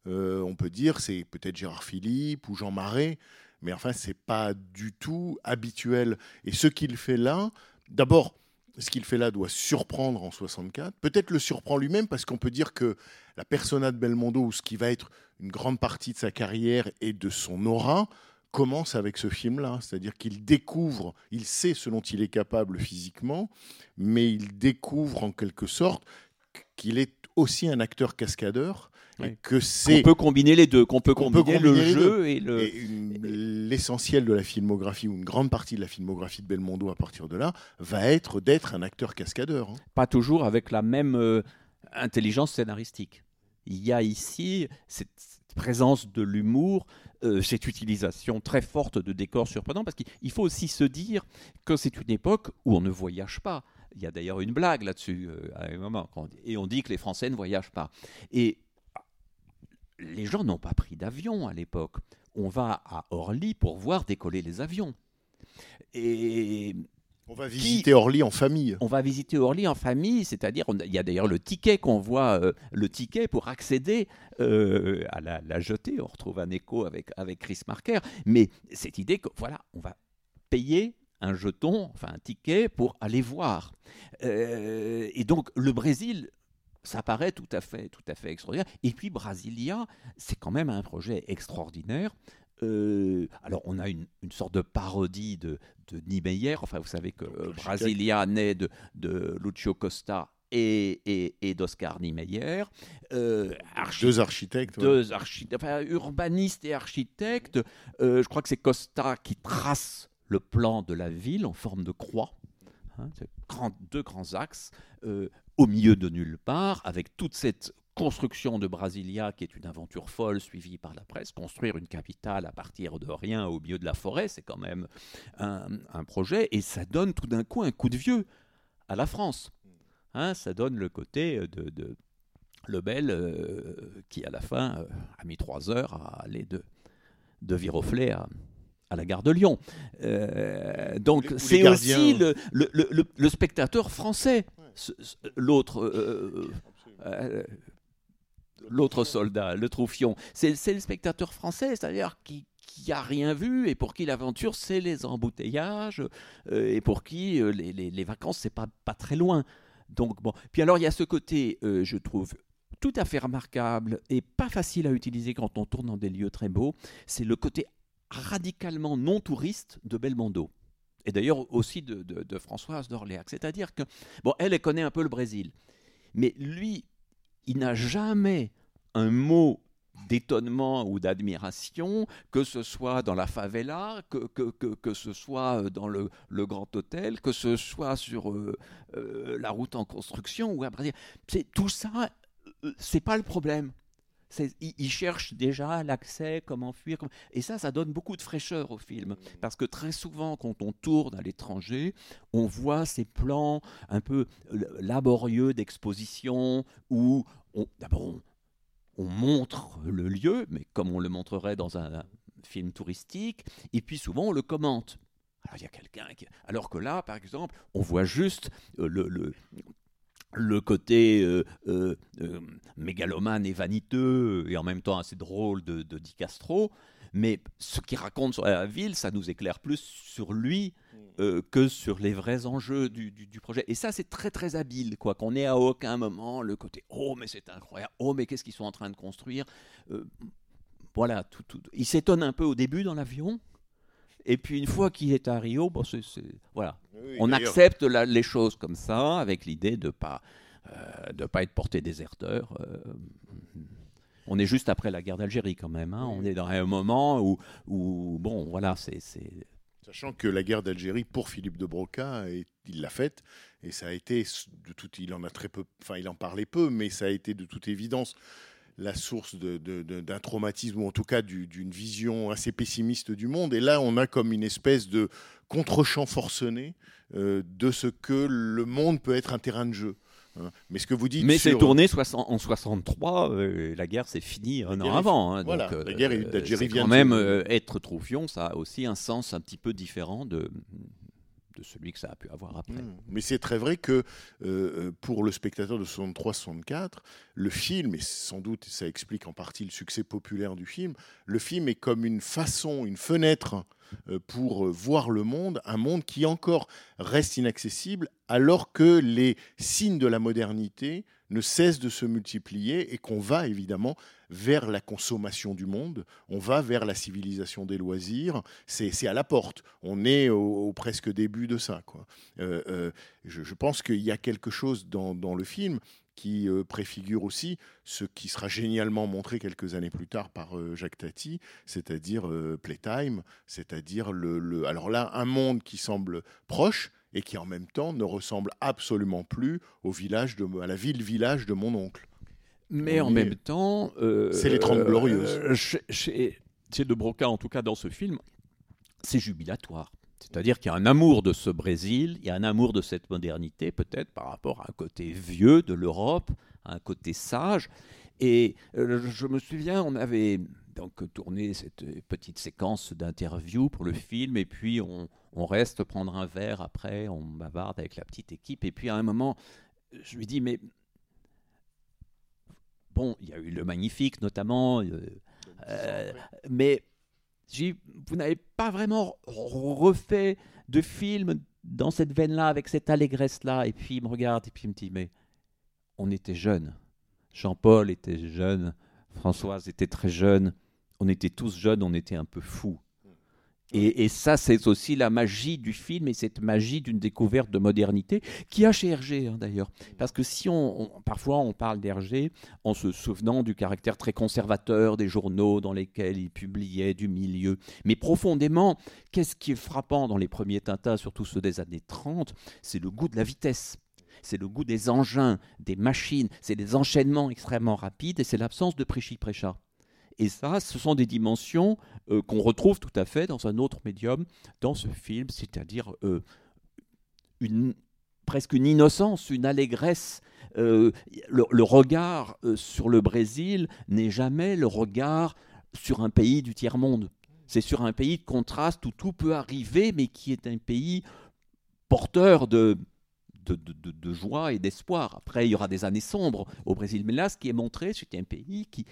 euh, on peut dire, c'est peut-être Gérard Philippe ou Jean Marais, mais enfin, c'est pas du tout habituel. Et ce qu'il fait là, d'abord, ce qu'il fait là doit surprendre en 64. Peut-être le surprend lui-même parce qu'on peut dire que la persona de Belmondo, ou ce qui va être une grande partie de sa carrière et de son aura, commence avec ce film-là. C'est-à-dire qu'il découvre, il sait ce dont il est capable physiquement, mais il découvre en quelque sorte qu'il est aussi un acteur cascadeur Oui. que On peut combiner les deux, qu'on peut combiner, le jeu et le... l'essentiel de la filmographie, ou une grande partie de la filmographie de Belmondo à partir de là, va être d'être un acteur cascadeur. hein. pas toujours avec la même euh, intelligence scénaristique. Il y a ici cette présence de l'humour, euh, cette utilisation très forte de décors surprenants, parce qu'il il faut aussi se dire que c'est une époque où on ne voyage pas. Il y a d'ailleurs une blague là-dessus euh, à un moment, et on dit que les Français ne voyagent pas. Et les gens n'ont pas pris d'avion à l'époque. On va à Orly pour voir décoller les avions. Et On va visiter Orly en famille. on va visiter Orly en famille, c'est-à-dire, on il y a d'ailleurs le ticket qu'on voit, euh, le ticket pour accéder euh, à la, la jetée. On retrouve un écho avec, avec Chris Marker. Mais cette idée que, voilà, on va payer un jeton, enfin un ticket pour aller voir. Euh, et donc, le Brésil. Ça paraît tout à fait, tout à fait extraordinaire. Et puis Brasilia, c'est quand même un projet extraordinaire. Euh, alors, on a une, une sorte de parodie de, de Niemeyer. Enfin, vous savez que euh. Brasilia naît de, de Lucio Costa et, et, et d'Oscar Niemeyer. Euh, archi- Deux architectes. ouais. deux architectes, enfin, urbanistes et architectes. Euh, je crois que c'est Costa qui trace le plan de la ville en forme de croix. Hein, grand- deux grands axes euh, au milieu de nulle part, avec toute cette construction de Brasilia qui est une aventure folle suivie par la presse. Construire une capitale à partir de rien au milieu de la forêt, c'est quand même un, projet et ça donne tout d'un coup un coup de vieux à la France. Hein, ça donne le côté de, de Lebel euh, qui à la fin euh, a mis trois heures à aller de, de Viroflay à, à la gare de Lyon. Euh, donc c'est aussi le, le- le- le- le spectateur français, l'autre. euh, euh, L'autre soldat, le troufion, c'est le spectateur français, c'est-à-dire qui qui a rien vu et pour qui l'aventure c'est les embouteillages et pour qui les, les- les vacances c'est pas pas très loin. Donc bon, puis alors il y a ce côté, je trouve tout à fait remarquable et pas facile à utiliser quand on tourne dans des lieux très beaux, c'est le côté radicalement non touriste de Belmondo. Et d'ailleurs aussi de, de- Françoise d'Orléac. C'est-à-dire que, bon, elle, elle connaît un peu le Brésil. Mais lui, il n'a jamais un mot d'étonnement ou d'admiration, que ce soit dans la favela, que, que, que, que ce soit dans le, le grand hôtel, que ce soit sur euh, euh, la route en construction ou à Brésil. Tout ça, euh, c'est pas le problème. C'est- Il, il cherche déjà l'accès, comment fuir. comment- Et ça, ça donne beaucoup de fraîcheur au film. Parce que très souvent, quand on tourne à l'étranger, on voit ces plans un peu euh, laborieux d'exposition où d'abord on, on montre le lieu, mais comme on le montrerait dans un, film touristique, et puis souvent on le commente. Alors il y a quelqu'un qui... Alors que là, par exemple, on voit juste euh, le, le, le côté euh, euh, euh, mégalomane et vaniteux, et en même temps assez drôle de, de Di Castro, mais ce qu'il raconte sur la ville, ça nous éclaire plus sur lui euh, que sur les vrais enjeux du, du- du projet. Et ça, c'est très très habile, quoi. Qu'on ait à aucun moment le côté oh mais c'est incroyable, oh mais qu'est-ce qu'ils sont en train de construire. Voilà, tout, tout. Il s'étonne un peu au début dans l'avion. Et puis une fois qu'il est à Rio, bon, c'est, voilà, Oui, on accepte la- les choses comme ça, avec l'idée de pas euh, de pas être porté déserteur. euh, on est juste après la guerre d'Algérie quand même. hein. On est dans un moment où, où bon, voilà, c'est, Sachant que la guerre d'Algérie, pour Philippe de Broca, et il l'a faite, et ça a été, de tout, il en a très peu, enfin il en parlait peu, mais ça a été de toute évidence la source d'un traumatisme, ou en tout cas du- d'une vision assez pessimiste du monde. Et là, on a comme une espèce de contre-champ forcené euh, de ce que le monde peut être un terrain de jeu. hein. Mais ce que vous dites Mais c'est tourné en 63, euh, la guerre s'est finie un guerre an avant. hein, Voilà, donc, la guerre euh, d'Algérie c'est vient quand même euh, être troufion, ça a aussi un sens un petit peu différent de, de celui que ça a pu avoir après. Mm. Mais c'est très vrai que euh, euh, pour le spectateur de 63-64, le film, et sans doute ça explique en partie le succès populaire du film, le film est comme une façon, une fenêtre euh, pour voir le monde, un monde qui encore reste inaccessible alors que les signes de la modernité ne cessent de se multiplier et qu'on va évidemment vers la consommation du monde, on va vers la civilisation des loisirs, c'est à la porte, on est au, au presque début de ça. Euh, euh, je, pense qu'il y a quelque chose dans, le film qui euh, préfigure aussi ce qui sera génialement montré quelques années plus tard par Jacques Tati, c'est-à-dire Playtime, c'est-à-dire alors là un monde qui semble proche et qui en même temps ne ressemble absolument plus au village à la ville-village de mon oncle. Mais en même temps, euh, C'est les Trente Glorieuses. euh, chez, chez- chez De Broca, en tout cas dans ce film, c'est jubilatoire. C'est-à-dire qu'il y a un amour de ce Brésil, il y a un amour de cette modernité, peut-être par rapport à un côté vieux de l'Europe, à un côté sage. Et euh, je me souviens, on avait donc tourné cette petite séquence d'interview pour le film, et puis on, on reste prendre un verre après, on bavarde avec la petite équipe, et puis à un moment, je lui dis, mais bon, il y a eu le magnifique notamment, euh, euh, mais vous n'avez pas vraiment refait de film dans cette veine-là, avec cette allégresse-là. Et puis il me regarde et puis il me dit, mais on était jeunes. Jean-Paul était jeune, Françoise était très jeune, on était tous jeunes, on était un peu fous. Et, ça, c'est aussi la magie du film et cette magie d'une découverte de modernité qui a chez Hergé hein, d'ailleurs. Parce que si on, parfois on parle d'Hergé en se souvenant du caractère très conservateur des journaux dans lesquels il publiait du milieu, mais profondément, qu'est-ce qui est frappant dans les premiers Tintin, surtout ceux des années 30, c'est le goût de la vitesse. C'est le goût des engins, des machines, c'est des enchaînements extrêmement rapides et c'est l'absence de prêchi-prêcha. Et ça, ce sont des dimensions euh, qu'on retrouve tout à fait dans un autre médium, dans ce film, c'est-à-dire euh, une, presque une innocence, une allégresse. Euh, le, regard sur le Brésil n'est jamais le regard sur un pays du tiers-monde. c'est sur un pays de contraste où tout peut arriver, mais qui est un pays porteur de, de, joie et d'espoir. Après, il y aura des années sombres au Brésil, mais là, ce qui est montré, c'est un pays qui,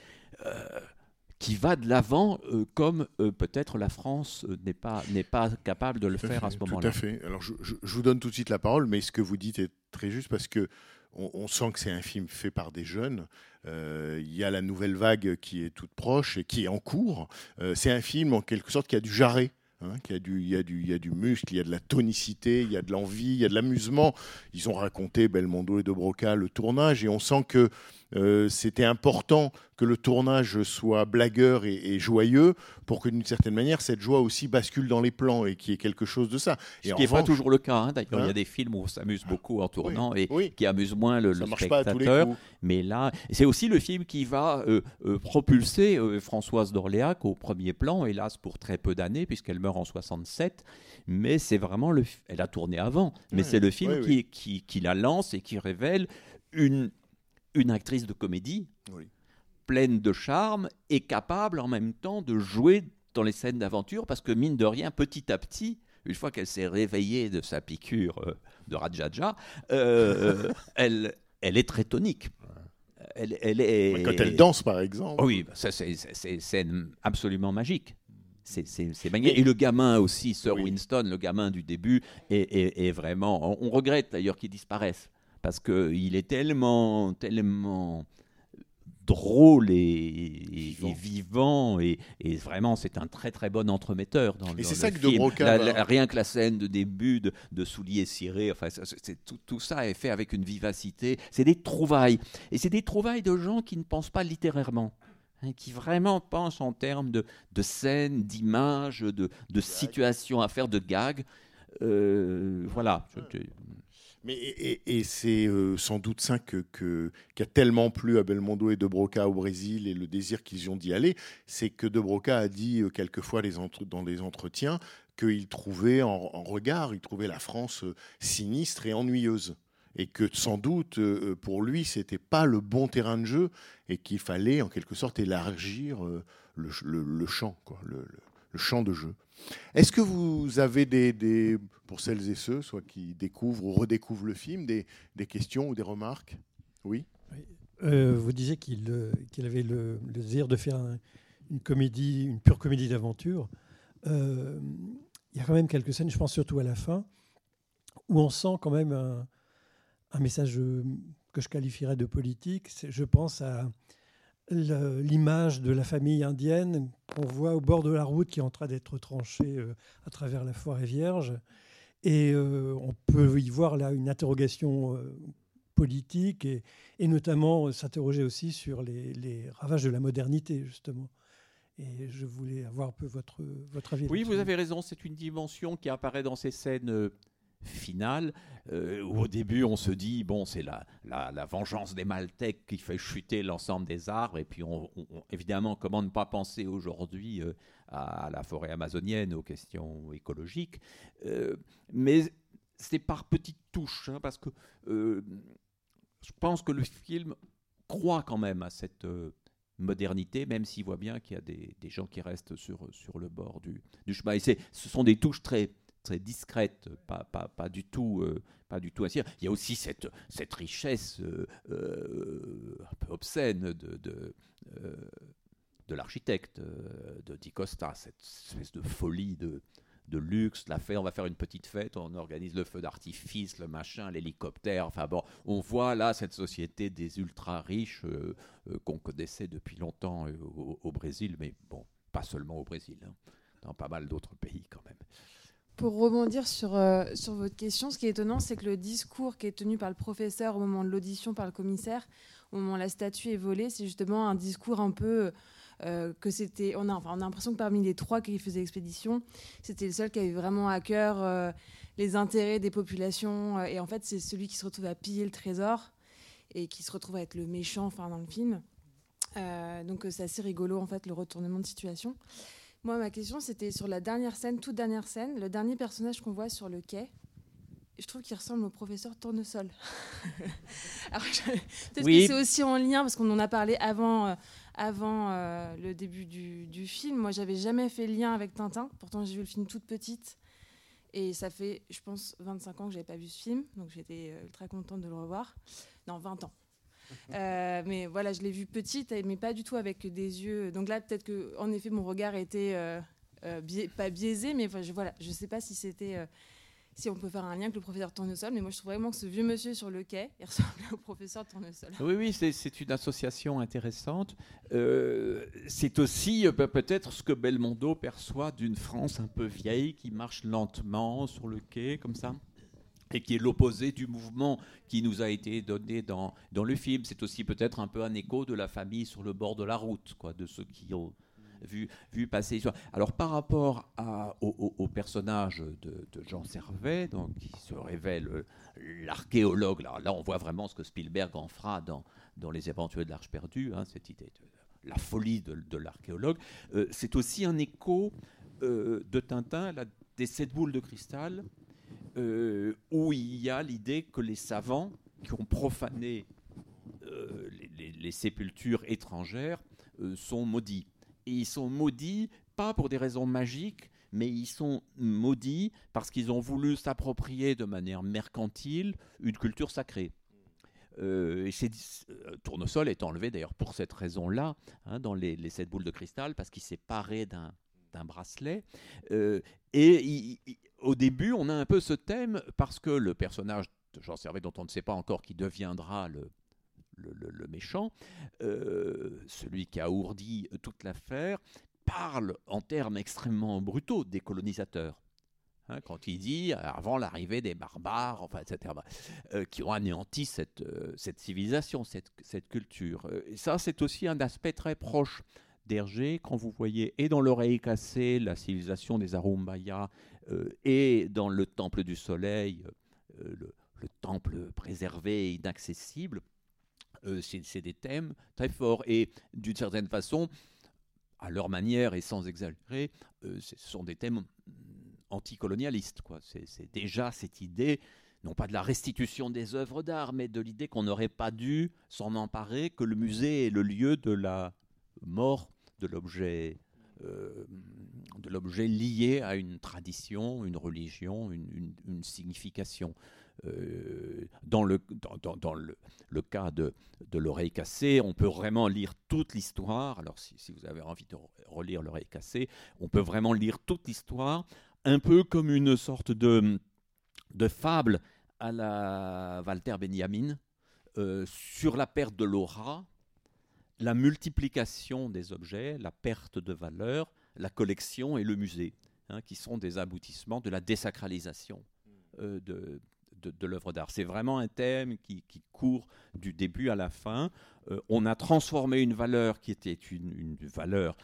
qui va de l'avant, euh, comme euh, peut-être la France euh, n'est pas, n'est pas capable de le Tout faire à ce Tout moment-là. à fait. Alors, je, je- je vous donne tout de suite la parole, mais ce que vous dites est très juste parce que on, on sent que c'est un film fait par des jeunes. Euh, Il y a la nouvelle vague qui est toute proche et qui est en cours. C'est un film en quelque sorte qui a du jarret. hein, qui a du, il, y a du, il y a du muscle, il y a de la tonicité, il y a de l'envie, il y a de l'amusement. Ils ont raconté Belmondo et De Broca le tournage et on sent que euh, c'était important que le tournage soit blagueur et, et joyeux pour que d'une certaine manière cette joie aussi bascule dans les plans et qu'il y ait quelque chose de ça. Ce Et qui n'est pas toujours le cas. hein. D'ailleurs, il y Hein a des films où on s'amuse beaucoup en tournant et oui, qui amusent moins le, ça le marche pas à tous les spectateur. coups. Mais là, c'est aussi le film qui va euh, euh, propulser Françoise d'Orléac au premier plan, hélas pour très peu d'années, puisqu'elle meurt en 67. Mais c'est vraiment le. Elle a tourné avant, mais Ouais, c'est le film qui la lance et qui révèle une, une actrice de comédie Oui. pleine de charme et capable en même temps de jouer dans les scènes d'aventure, parce que mine de rien, petit à petit, une fois qu'elle s'est réveillée de sa piqûre euh, de Rajaja, euh, (laughs) elle, elle est très tonique. Elle, elle est... Quand elle danse, par exemple. Oh oui, bah ça, c'est- c'est absolument magique. C'est magnifique. Et le gamin aussi, Sir Oui. Winston, le gamin du début, est, est- est vraiment. On, on regrette d'ailleurs qu'il disparaisse parce qu'il est tellement, tellement drôle et, et- Vivant. et vivant et, et vraiment c'est un très très bon entremetteur dans, Et c'est le ça que De film. Broca La- va- la- rien que la scène de début de, de souliers cirés enfin c'est- tout, tout ça est fait avec une vivacité c'est des trouvailles et c'est des trouvailles de gens qui ne pensent pas littérairement hein, qui vraiment pensent en termes de, de scènes, d'images, de, de situations à faire, de gags. Euh, voilà. Je- je- Mais, et c'est euh, sans doute ça que, qui a tellement plu à Belmondo et De Broca au Brésil et le désir qu'ils ont d'y aller, c'est que De Broca a dit euh, quelquefois les dans des entretiens qu'il trouvait en, regard, il trouvait la France euh, sinistre et ennuyeuse. Et que sans doute, pour lui, c'était pas le bon terrain de jeu et qu'il fallait en quelque sorte élargir le, ch- le- le champ, le- champ de jeu. Est-ce que vous avez des, pour celles et ceux, soit qui découvrent ou redécouvrent le film, des, questions ou des remarques? Oui? Euh, vous disiez qu'il euh, qu'il avait le, le désir de faire un- une comédie, une pure comédie d'aventure. Euh, Il y a quand même quelques scènes, je pense surtout à la fin, où on sent quand même un, message que je qualifierais de politique. Je pense à l'image de la famille indienne qu'on voit au bord de la route qui est en train d'être tranchée euh, à travers la forêt vierge. Et euh, on peut y voir là une interrogation euh, politique et, et notamment s'interroger aussi sur les, les ravages de la modernité, justement. Et je voulais avoir un peu votre, votre avis. Oui, vous avez raison, c'est une dimension qui apparaît dans ces scènes euh, finales, euh, où au début on se dit, bon, c'est la, la, vengeance des Maltèques qui fait chuter l'ensemble des arbres, et puis on, évidemment, comment ne pas penser aujourd'hui euh, à, la forêt amazonienne, aux questions écologiques, Euh, mais c'est par petites touches, hein, parce que je pense que le film croit quand même à cette... modernité, même s'il voit bien qu'il y a des, des gens qui restent sur, sur le bord du, du chemin. Et ce sont des touches très, très discrètes, pas, pas, pas du tout. euh, pas du tout ainsi. Il y a aussi cette, cette richesse euh, euh, un peu obscène de, de, l'architecte, de Di Costa, cette espèce de folie de, de luxe, la fête, on va faire une petite fête, on organise le feu d'artifice, le machin, l'hélicoptère, enfin bon, on voit là cette société des ultra riches euh, qu'on connaissait depuis longtemps au, au Brésil, mais bon, pas seulement au Brésil, hein, dans pas mal d'autres pays quand même. Pour rebondir sur, euh, sur votre question, ce qui est étonnant, c'est que le discours qui est tenu par le professeur au moment de l'audition par le commissaire, au moment où la statue est volée, c'est justement un discours un peu euh, que c'était. On a, enfin, on a l'impression que parmi les trois qui faisaient l'expédition, c'était le seul qui avait vraiment à cœur euh, les intérêts des populations. et en fait, c'est celui qui se retrouve à piller le trésor et qui se retrouve à être le méchant enfin, dans le film. Donc c'est assez rigolo en fait le retournement de situation. Moi, ma question, c'était sur la dernière scène, toute dernière scène, le dernier personnage qu'on voit sur le quai. Je trouve qu'il ressemble au professeur Tournesol. (laughs) Alors, je- Peut-être Oui. que c'est aussi en lien, parce qu'on en a parlé avant, euh, avant euh, le début du, du film. Moi, j'avais jamais fait lien avec Tintin. Pourtant, j'ai vu le film toute petite. Et ça fait, je pense, 25 ans que j'avais pas vu ce film. Donc, j'étais euh, ultra contente de le revoir. Non, 20 ans. Euh, mais voilà, je l'ai vu petite, mais pas du tout avec des yeux. Donc là, peut-être que, en effet, mon regard était euh, euh, pas biaisé, mais je, voilà, je sais pas si c'était, si on peut faire un lien avec le professeur Tournesol. Mais moi, je trouve vraiment que ce vieux monsieur sur le quai, ressemblait au professeur Tournesol. Oui, oui, c'est- une association intéressante. C'est aussi pe- peut-être ce que Belmondo perçoit d'une France un peu vieille qui marche lentement sur le quai, comme ça. Et qui est l'opposé du mouvement qui nous a été donné dans, dans le film. C'est aussi peut-être un peu un écho de la famille sur le bord de la route, quoi, de ceux qui ont vu, vu passer. Alors par rapport à- au, personnage de, Jean Servet, donc, qui se révèle euh, l'archéologue, là, là on voit vraiment ce que Spielberg en fera dans, dans Les Aventuriers de l'Arche perdue, hein, cette idée de la folie de, l'archéologue. Euh, c'est aussi un écho euh, de Tintin, des sept boules de cristal, euh, où il y a l'idée que les savants qui ont profané euh, les, sépultures étrangères euh, sont maudits. Et ils sont maudits pas pour des raisons magiques, mais ils sont maudits parce qu'ils ont voulu s'approprier de manière mercantile une culture sacrée. Euh, Tournesol est enlevé d'ailleurs pour cette raison-là hein, dans les, sept boules de cristal parce qu'il s'est paré d'un bracelet. Et il- au début, on a un peu ce thème parce que le personnage de Jean Servet, dont on ne sait pas encore qui deviendra le, méchant, euh, celui qui a ourdi toute l'affaire, parle en termes extrêmement brutaux des colonisateurs. Hein, quand il dit avant l'arrivée des barbares, enfin, etc., euh, qui ont anéanti cette, euh, cette civilisation, cette, cette culture. Et ça, c'est aussi un aspect très proche d'Hergé, quand vous voyez et dans l'oreille cassée la civilisation des Arumbaya, euh, et dans le temple du soleil, euh, le, le temple préservé et inaccessible, euh, c'est des thèmes très forts. Et d'une certaine façon, à leur manière et sans exagérer, ce sont des thèmes mm, anticolonialistes. c'est déjà cette idée, non pas de la restitution des œuvres d'art, mais de l'idée qu'on n'aurait pas dû s'en emparer, que le musée est le lieu de la mort de l'objet. euh, de l'objet lié à une tradition, une religion, une, signification. Euh, dans le, cas de, l'oreille cassée, on peut vraiment lire toute l'histoire. Alors, si, vous avez envie de re- relire l'oreille cassée, on peut vraiment lire toute l'histoire, un peu comme une sorte de, de fable à la Walter Benjamin euh, sur la perte de l'aura, la multiplication des objets, la perte de valeur, la collection et le musée, hein, qui sont des aboutissements de la désacralisation euh, de, de, de l'œuvre d'art. C'est vraiment un thème qui, qui court du début à la fin. Euh, on a transformé une valeur qui était une, une valeur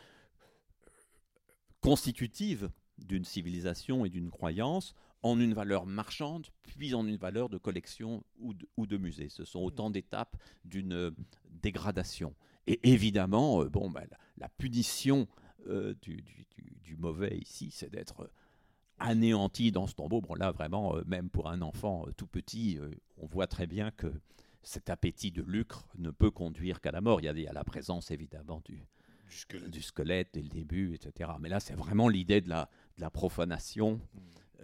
constitutive d'une civilisation et d'une croyance en une valeur marchande, puis en une valeur de collection ou de, ou de musée. Ce sont autant d'étapes d'une euh, dégradation. Et évidemment, euh, bon, ben, la, punition euh, du, du- du- du mauvais ici, c'est d'être euh, anéanti dans ce tombeau. Bon, là, vraiment, euh, même pour un enfant euh, tout petit, on voit très bien que cet appétit de lucre ne peut conduire qu'à la mort. Il y a, il y a la présence, évidemment, du, Du squelette. du squelette dès le début, etc. Mais là, c'est vraiment l'idée de la, de la profanation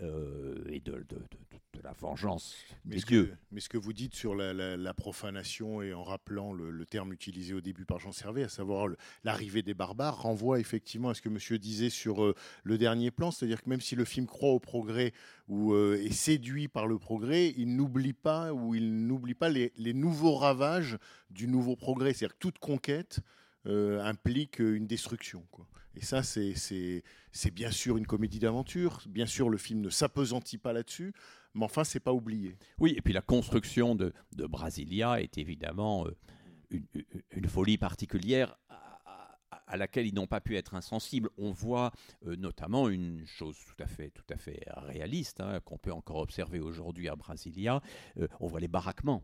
euh, et de, de- de- de- de la vengeance Mais des ce, dieux. que, mais ce que vous dites sur la, la- la profanation et en rappelant le, le terme utilisé au début par Jean Servet, à savoir l'arrivée des barbares, renvoie effectivement à ce que monsieur disait sur euh, le dernier plan, c'est-à-dire que même si le film croit au progrès ou euh, est séduit par le progrès, il n'oublie pas ou il n'oublie pas les, les nouveaux ravages du nouveau progrès, c'est-à-dire que toute conquête implique une destruction. Quoi. Et ça, c'est- bien sûr une comédie d'aventure, bien sûr le film ne s'apesantit pas là-dessus, mais enfin, c'est pas oublié. Oui, et puis la construction de, Brasilia est évidemment euh, une, folie particulière à laquelle ils n'ont pas pu être insensibles. On voit euh, notamment une chose tout à fait, tout à fait réaliste hein, qu'on peut encore observer aujourd'hui à Brasilia. Euh, on voit les baraquements.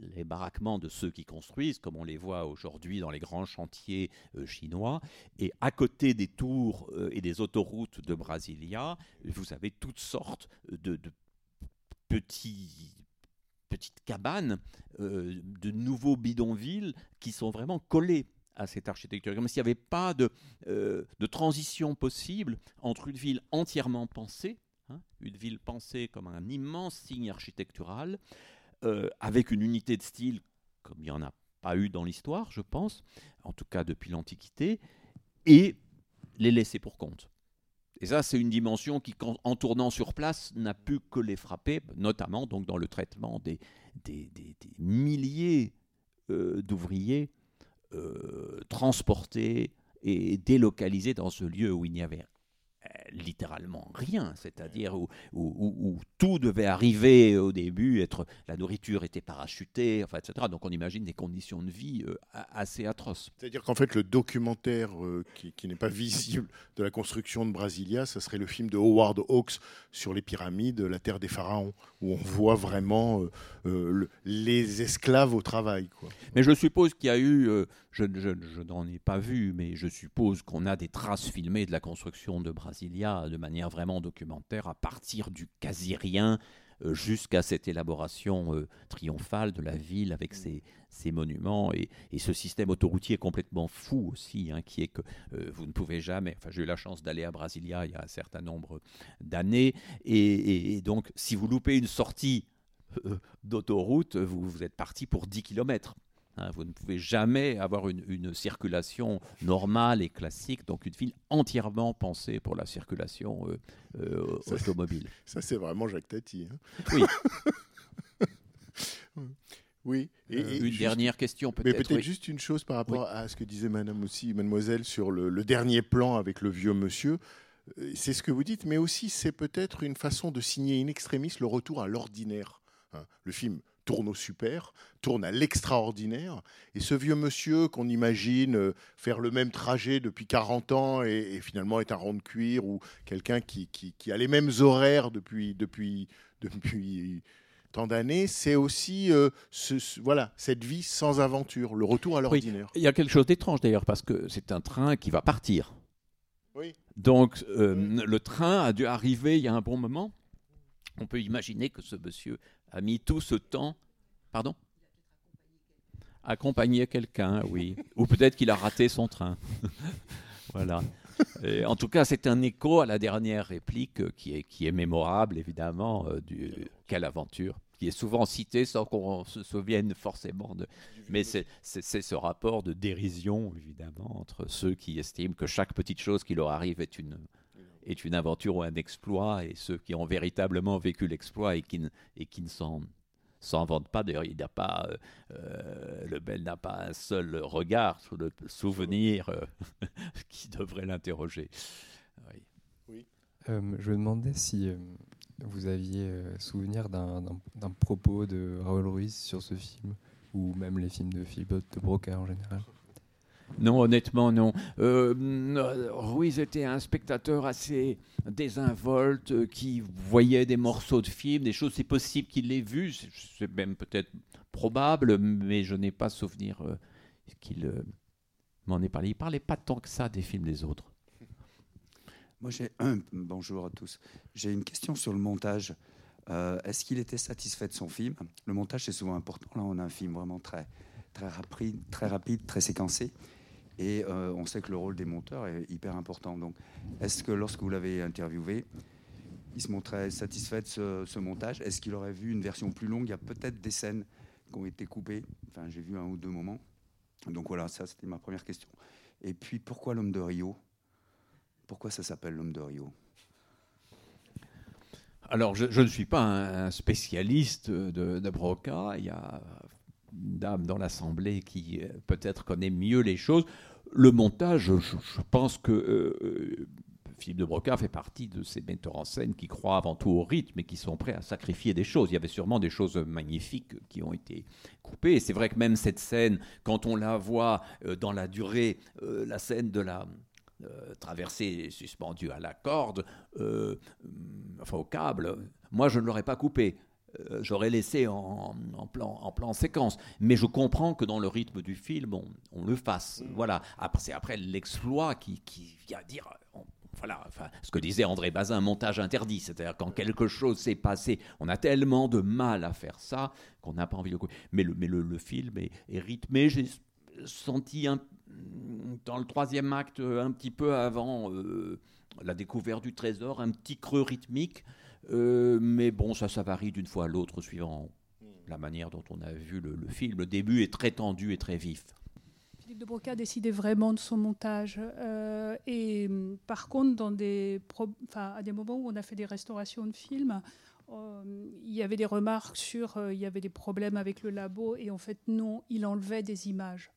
Les baraquements de ceux qui construisent, comme on les voit aujourd'hui dans les grands chantiers euh, chinois. Et à côté des tours euh, et des autoroutes de Brasilia, vous avez toutes sortes de, petites cabanes euh, de nouveaux bidonvilles qui sont vraiment collés à cette architecture, comme s'il n'y avait pas de, de transition possible entre une ville entièrement pensée, hein, une ville pensée comme un immense signe architectural, euh, avec une unité de style comme il n'y en a pas eu dans l'histoire, je pense, en tout cas depuis l'Antiquité, et les laisser pour compte. Et ça, c'est une dimension qui, en tournant sur place, n'a pu que les frapper, notamment donc dans le traitement des, milliers euh, d'ouvriers euh, transportés et délocalisés dans ce lieu où il n'y avait littéralement rien, c'est-à-dire où, où- où- où tout devait arriver au début, être, la nourriture était parachutée, enfin, etc. Donc on imagine des conditions de vie euh, assez atroces. C'est-à-dire qu'en fait, le documentaire euh, qui, qui n'est pas (laughs) visible de la construction de Brasilia, ça serait le film de Howard Hawks sur les pyramides, la terre des pharaons, où on voit vraiment euh, le- les esclaves au travail. Quoi. Mais je suppose qu'il y a eu, je, je- je n'en ai pas vu, mais je suppose qu'on a des traces filmées de la construction de Brasilia de manière vraiment documentaire à partir du quasi rien euh, jusqu'à cette élaboration euh, triomphale de la ville avec ses, ses monuments et, et ce système autoroutier complètement fou aussi, hein, qui est que euh, vous ne pouvez jamais. Enfin, j'ai eu la chance d'aller à Brasilia il y a un certain nombre d'années, et, et- et donc si vous loupez une sortie euh, d'autoroute, vous, vous êtes parti pour 10 km. Vous ne pouvez jamais avoir une, une circulation normale et classique, donc une ville entièrement pensée pour la circulation euh, euh, Ça, automobile. (laughs) Ça, c'est vraiment Jacques Tati. hein. Oui. (laughs) oui. Et- Euh, et une juste- dernière question Mais peut-être. peut-être oui. juste une chose par rapport à ce que disait Madame aussi, Mademoiselle, sur le, le dernier plan avec le vieux monsieur. C'est ce que vous dites, mais aussi c'est peut-être une façon de signer in extremis le retour à l'ordinaire. hein. Le film tourne au super, tourne à l'extraordinaire, et ce vieux monsieur qu'on imagine euh, faire le même trajet depuis 40 ans et, et finalement est un rond de cuir ou quelqu'un qui, qui- qui a les mêmes horaires depuis, depuis, (laughs) depuis tant d'années, c'est aussi euh, ce- ce- voilà, cette vie sans aventure, le retour à l'ordinaire. Il y a quelque chose d'étrange d'ailleurs parce que c'est un train qui va partir. Oui. Donc euh, le train a dû arriver il y a un bon moment. On peut imaginer que ce monsieur a mis tout ce temps. Pardon? Accompagner quelqu'un, oui. Ou peut-être qu'il a raté son train. (laughs) voilà. Et en tout cas, c'est un écho à la dernière réplique euh, qui est, qui est mémorable, évidemment, euh, du Quelle aventure qui est souvent citée sans qu'on se souvienne forcément de. Mais c'est ce rapport de dérision, évidemment, entre ceux qui estiment que chaque petite chose qui leur arrive est une, est une aventure ou un exploit, et ceux qui ont véritablement vécu l'exploit et qui ne, et qui ne s'en s'en vantent pas. D'ailleurs, il n'a pas, euh, euh, le Bel n'a pas un seul regard sur le souvenir euh, (laughs) qui devrait l'interroger. Oui. Euh, je me demandais si vous aviez souvenir d'un- d'un d'un propos de Raoul Ruiz sur ce film, ou même les films de Philippe de Broca en général. Non, honnêtement, non. Euh, euh, Ruiz était un spectateur assez désinvolte euh, qui voyait des morceaux de films, des choses, c'est possible qu'il l'ait vu, c'est- même peut-être probable, mais je n'ai pas souvenir qu'il m'en ait parlé. Il parlait pas tant que ça des films des autres. Moi, j'ai bonjour à tous. J'ai une question sur le montage. Est-ce qu'il était satisfait de son film? Le montage, c'est souvent important. Là, on a un film vraiment très, très rapide, très séquencé, et euh, on sait que le rôle des monteurs est hyper important. Donc, est-ce que lorsque vous l'avez interviewé, il se montrait satisfait de ce, montage? Est-ce qu'il aurait vu une version plus longue? Il y a peut-être des scènes qui ont été coupées. Enfin, j'ai vu un ou deux moments. Donc voilà, ça, c'était ma première question. Et puis, pourquoi l'homme de Rio? Pourquoi ça s'appelle l'homme de Rio? Alors, je, ne suis pas un, un spécialiste de, de Broca. Il y a dame dans l'Assemblée qui euh, peut-être connaît mieux les choses. Le montage, je, pense que euh, euh, Philippe de Broca fait partie de ces metteurs en scène qui croient avant tout au rythme et qui sont prêts à sacrifier des choses. Il y avait sûrement des choses magnifiques qui ont été coupées. Et c'est vrai que même cette scène, quand on la voit dans la durée, la scène de la euh, traversée suspendue à la corde, euh, enfin au câble, moi je ne l'aurais pas coupé. Euh, J'aurais laissé en, en plan, en plan séquence. Mais je comprends que dans le rythme du film, on, on le fasse. Voilà. Après, c'est après l'exploit qui, qui vient dire. on- voilà, enfin, ce que disait André Bazin, montage interdit. C'est-à-dire quand quelque chose s'est passé, on a tellement de mal à faire ça qu'on n'a pas envie de. Mais le, mais le, le film est, est rythmé. J'ai senti un, dans le troisième acte, un petit peu avant euh, la découverte du trésor, un petit creux rythmique. Euh, mais bon, ça, ça varie d'une fois à l'autre suivant la manière dont on a vu le, le film. Le début est très tendu et très vif. Philippe de Broca a décidé vraiment de son montage. Euh, et hum, par contre, dans des pro- enfin, à des moments où on a fait des restaurations de films, euh, il y avait des remarques sur euh, il y avait des problèmes avec le labo. Et en fait, non, il enlevait des images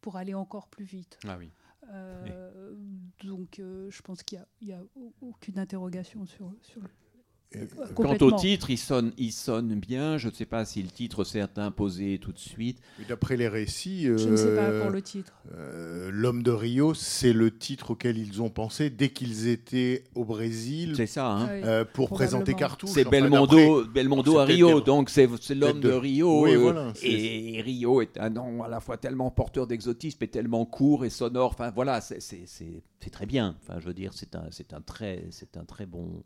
pour aller encore plus vite. Ah oui. Euh, Donc, euh, je pense qu'il n'y a, aucune interrogation sur, sur le. Quant au titre, il sonne, il sonne bien. Je ne sais pas si le titre s'est imposé tout de suite. Mais D'après les récits, Je ne sais pas euh, pour le titre. euh, L'homme de Rio, c'est le titre auquel ils ont pensé dès qu'ils étaient au Brésil C'est ça, hein. Ah euh, pour présenter Cartouche. C'est Belmondo, Belmondo à Rio, donc c'est l'homme de de- Rio. Oui, euh, voilà, c'est- et Rio est un nom à la fois tellement porteur d'exotisme et tellement court et sonore. Enfin voilà, c'est- très bien. Enfin, je veux dire, c'est un, c'est un très, c'est un très bon,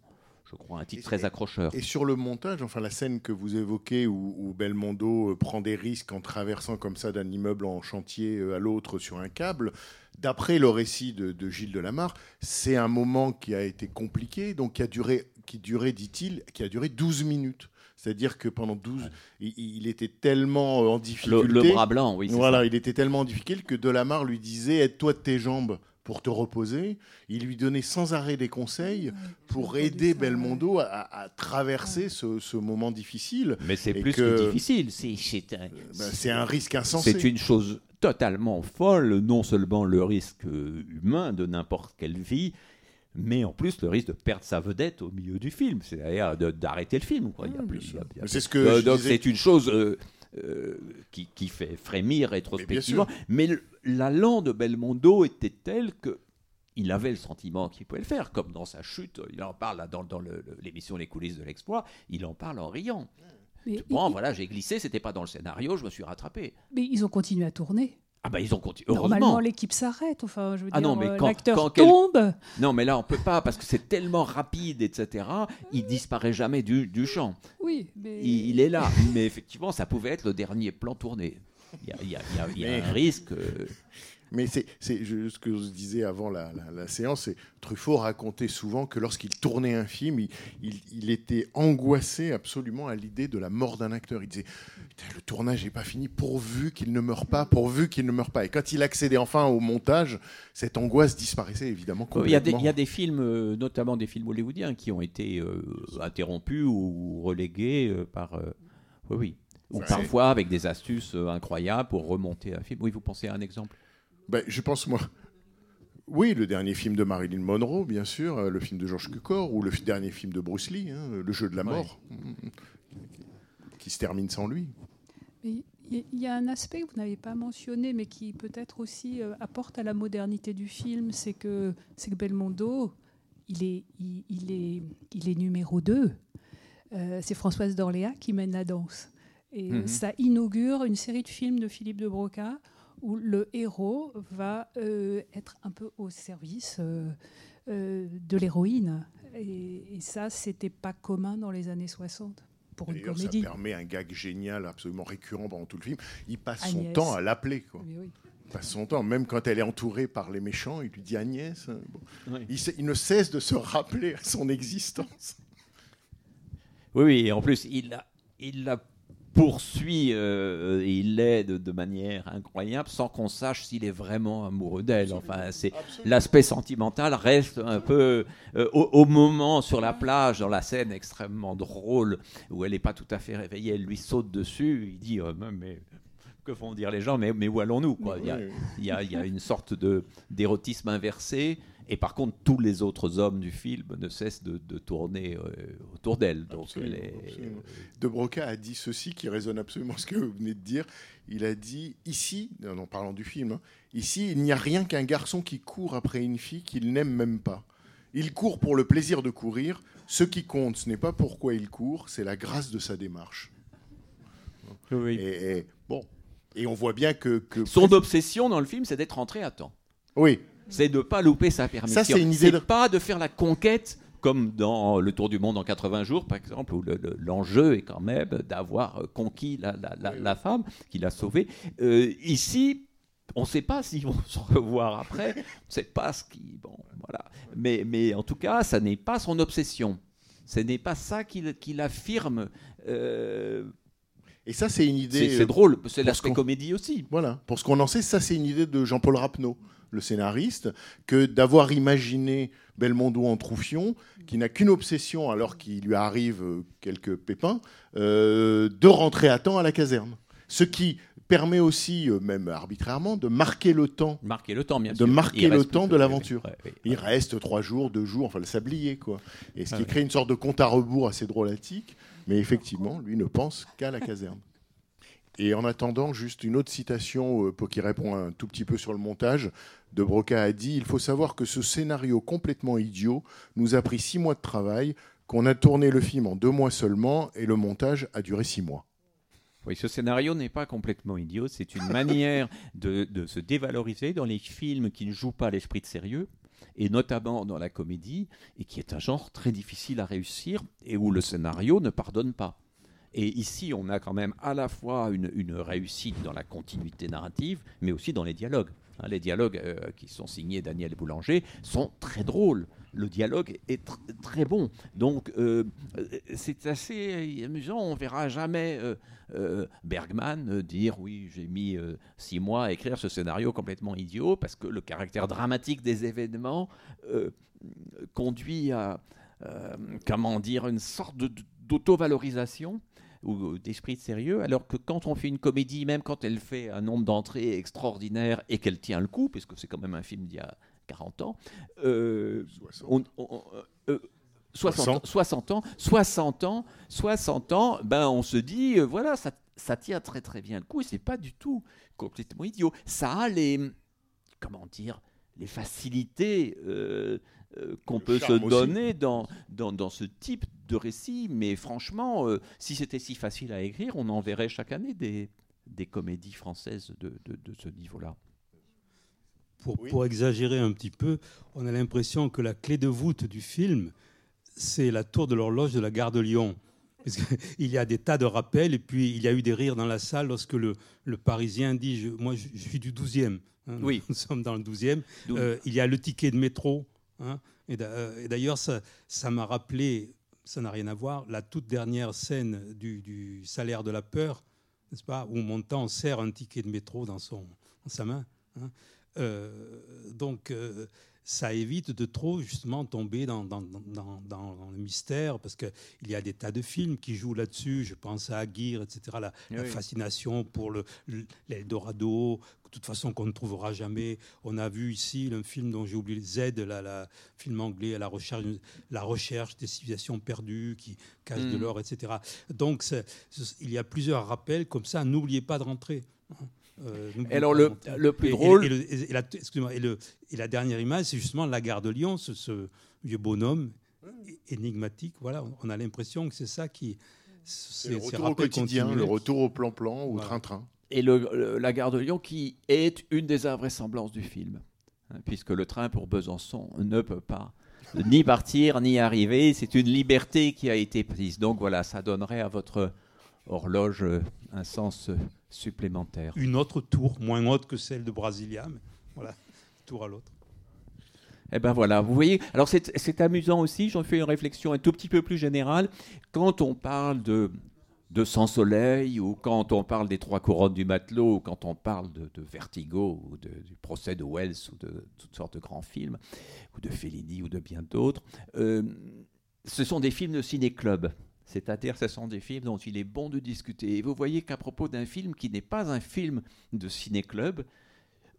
je crois, un titre très accrocheur. Et sur le montage, enfin la scène que vous évoquez où, où Belmondo euh, prend des risques en traversant comme ça d'un immeuble en chantier euh, à l'autre sur un câble, d'après le récit de, de Gilles Delamarre, c'est un moment qui a été compliqué, donc qui a duré, qui durait, dit-il, qui a duré 12 minutes. C'est-à-dire que pendant 12, il, il était tellement euh, en Le, difficulté. le bras blanc, oui. Voilà, ça. il était tellement en difficulté que Delamarre lui disait aide-toi de tes jambes pour te reposer. Il lui donnait sans arrêt des conseils pour aider Belmondo à, à traverser ce, ce moment difficile. Mais c'est plus que, que- difficile. C'est c'est un, Ben, c'est un risque insensé. c'est une chose totalement folle, non seulement le risque humain de n'importe quelle vie, mais en plus le risque de perdre sa vedette au milieu du film, c'est-à-dire d'arrêter le film. c'est ce que Euh, je donc disais. c'est une chose euh, euh, qui, qui fait frémir rétrospectivement. Mais, le- l'allant de Belmondo était tel que il avait le sentiment qu'il pouvait le faire, comme dans sa chute. Il en parle dans, dans le- le- l'émission Les coulisses de l'exploit. Il en parle en riant. Mais, Bon, voilà, j'ai glissé, c'était pas dans le scénario, je me suis rattrapé. mais ils ont continué à tourner. Ah bah ils ont continué. Normalement, l'équipe s'arrête. Enfin, je veux Ah dire, non, mais euh, quand- l'acteur quand quel- tombe. Non, mais là on peut pas parce que c'est tellement rapide, etc. Il disparaît jamais du, du champ. Oui, mais Il, il est là, mais effectivement, ça pouvait être le dernier plan tourné. Il y a, il y a- il y a- il y a Mais- un risque. euh, Mais c'est ce que je disais avant la, la- la séance, c'est Truffaut racontait souvent que lorsqu'il tournait un film, il, il- il était angoissé absolument à l'idée de la mort d'un acteur. Il disait Putain, le tournage n'est pas fini, pourvu qu'il ne meure pas, pourvu qu'il ne meure pas. Et quand il accédait enfin au montage, cette angoisse disparaissait évidemment Il y, a des, complètement. il y a des films, euh, notamment des films hollywoodiens, qui ont été euh, interrompus ou relégués euh, par. euh, oui, oui. Ou parfois avec des astuces incroyables pour remonter un film. Oui, vous pensez à un exemple? Ben, je pense, moi. Oui, le dernier film de Marilyn Monroe, bien sûr, euh, le film de George Cukor, ou le dernier film de Bruce Lee, hein, Le jeu de la Ouais. mort, (laughs) qui se termine sans lui. Mais il y- a un aspect que vous n'avez pas mentionné, mais qui peut-être aussi euh, apporte à la modernité du film, c'est que, c'est que Belmondo, il est, il, il est, il est numéro 2. c'est Françoise d'Orléans qui mène la danse. Et euh, Mhm. ça inaugure une série de films de Philippe de Broca où le héros va euh, être un peu au service euh, euh, de l'héroïne. Et, et ça, c'était pas commun dans les années 60 pour une D'ailleurs, ça comédie. permet un gag génial, absolument récurrent pendant tout le film. Il passe son temps à l'appeler. quoi. Mais oui. Il passe son temps, même quand elle est entourée par les méchants, il lui dit Agnès. bon. Oui. il, se- il ne cesse de se rappeler à son existence. Oui, oui, et en plus, il la, il la poursuit euh, et il l'aide de manière incroyable sans qu'on sache s'il est vraiment amoureux d'elle. Enfin, c'est l'aspect sentimental reste un peu euh, au, au moment sur la plage, dans la scène extrêmement drôle où elle n'est pas tout à fait réveillée, elle lui saute dessus. Il dit, euh, mais que vont dire les gens Mais, mais où allons-nous quoi? Il, y a, y a- y a une sorte de d'érotisme inversé. Et par contre, tous les autres hommes du film ne cessent de, de tourner euh, autour d'elle. Donc, Absolument, elle est- absolument. De Broca a dit ceci qui résonne absolument (laughs) ce que vous venez de dire. Il a dit ici, en parlant du film, hein, ici, il n'y a rien qu'un garçon qui court après une fille qu'il n'aime même pas. Il court pour le plaisir de courir. Ce qui compte, ce n'est pas pourquoi il court, c'est la grâce de sa démarche. Et, et- bon, et on voit bien que, que Son obsession dans le film, c'est d'être rentré à temps. oui, C'est de ne pas louper sa permission. Ça, c'est une idée de- pas de faire la conquête comme dans Le Tour du Monde en 80 jours, par exemple, où le- le- l'enjeu est quand même d'avoir euh, conquis la, la- la- la femme qu'il a sauvée. Euh, ici, On ne sait pas s'ils (laughs) vont se revoir après. On ne sait pas ce qui. Bon, voilà. Mais, mais en tout cas, ça n'est pas son obsession. Ce n'est pas ça qu'il qu'il affirme. Euh, Et ça, c'est une idée. c'est drôle. C'est l'aspect comédie aussi. Voilà. Pour ce qu'on en sait, ça, c'est une idée de Jean-Paul Rapneau, le scénariste, que d'avoir imaginé Belmondo en Troufion, qui n'a qu'une obsession, alors qu'il lui arrive euh, quelques pépins, euh, de rentrer à temps à la caserne. Ce qui permet aussi, euh, même arbitrairement, de marquer le temps. Marquer le temps, bien de sûr. marquer Il le temps de l'aventure. Ouais, ouais, Il reste trois jours, deux jours, enfin le sablier, quoi. Et ce Ah qui ouais. crée une sorte de compte à rebours assez drôlatique, mais effectivement, lui ne pense qu'à la caserne. Et en attendant, juste une autre citation euh, pour qui répond un tout petit peu sur le montage. De Broca a dit Il faut savoir que ce scénario complètement idiot nous a pris six mois de travail, qu'on a tourné le film en deux mois seulement, et le montage a duré six mois. Oui, ce scénario n'est pas complètement idiot. C'est une manière (laughs) de, se dévaloriser dans les films qui ne jouent pas l'esprit de sérieux, et notamment dans la comédie, et qui est un genre très difficile à réussir, et où le scénario ne pardonne pas. Et ici, on a quand même à la fois une réussite dans la continuité narrative, mais aussi dans les dialogues. Hein, les dialogues euh, qui sont signés Daniel Boulanger sont très drôles. Le dialogue est tr- très bon. Donc, euh, euh, c'est assez amusant. On verra jamais Bergman dire oui, j'ai mis six mois à écrire ce scénario complètement idiot parce que le caractère dramatique des événements conduit à, comment dire, une sorte d'auto-valorisation ou d'esprit de sérieux, alors que quand on fait une comédie, même quand elle fait un nombre d'entrées extraordinaire et qu'elle tient le coup, puisque c'est quand même un film d'il y a 40 ans, euh, on- on- euh, 60, 60 ans, 60 ans, 60 ans, ben on se dit, euh, voilà, ça, ça tient très très bien le coup et c'est pas du tout complètement idiot. Ça a les, comment dire, les facilités euh, qu'on peut se donner dans, dans, dans ce type de récit, mais franchement, euh, si c'était si facile à écrire, on en verrait chaque année des, des comédies françaises de, de, de ce niveau-là. Pour, pour exagérer un petit peu, on a l'impression que la clé de voûte du film, c'est la tour de l'horloge de la gare de Lyon. Parce qu'il (laughs) y a des tas de rappels, et puis il y a eu des rires dans la salle lorsque le, le Parisien dit je, Moi, je, je suis du 12e. hein, Oui. Nous sommes dans le 12e. D'où- Euh, il y a le ticket de métro. Hein, euh, et d'ailleurs, ça m'a rappelé, ça n'a rien à voir, la toute dernière scène du, salaire de la peur, n'est-ce pas Où Montant serre un ticket de métro dans sa main. hein. Euh, donc, euh, ça évite de trop justement tomber dans, dans, dans- dans- dans le mystère, parce qu'il y a des tas de films qui jouent là-dessus. Je pense à Aguirre, etc. La, fascination pour le- l'Eldorado, de toute façon qu'on ne trouvera jamais. On a vu ici un film dont j'ai oublié Z, la, la film anglais à la recherche, la recherche des civilisations perdues qui cachent de Mm. l'or, etc. Donc, il y a plusieurs rappels comme ça. N'oubliez pas de rentrer. Euh, Alors, le- le plus Et- et- drôle- Et, la, excusez-moi, et le- et la dernière image, c'est justement la gare de Lyon, ce, ce vieux bonhomme énigmatique. Voilà, on a l'impression que c'est ça qui. C'est le retour au quotidien, le retour au plan-plan ou au train-train. Et le- le- la gare de Lyon qui est une des invraisemblances du film, hein, puisque le train pour Besançon ne peut pas ni partir ni arriver. C'est une liberté qui a été prise. Donc voilà, ça donnerait à votre horloge euh, un sens euh, supplémentaire. Une autre tour, moins haute que celle de Brasilia, mais voilà, tour à l'autre. Eh ben voilà, vous voyez. Alors c'est amusant aussi, j'en fais une réflexion un tout petit peu plus générale. Quand on parle de, de Sans Soleil, ou quand on parle des Trois Couronnes du Matelot, ou quand on parle de, de Vertigo, ou de- du procès de Wells, ou de toutes sortes de grands films, ou de Fellini, ou de bien d'autres, euh, ce sont des films de ciné-club. C'est-à-dire, ce sont des films dont il est bon de discuter. Et vous voyez qu'à propos d'un film qui n'est pas un film de ciné-club,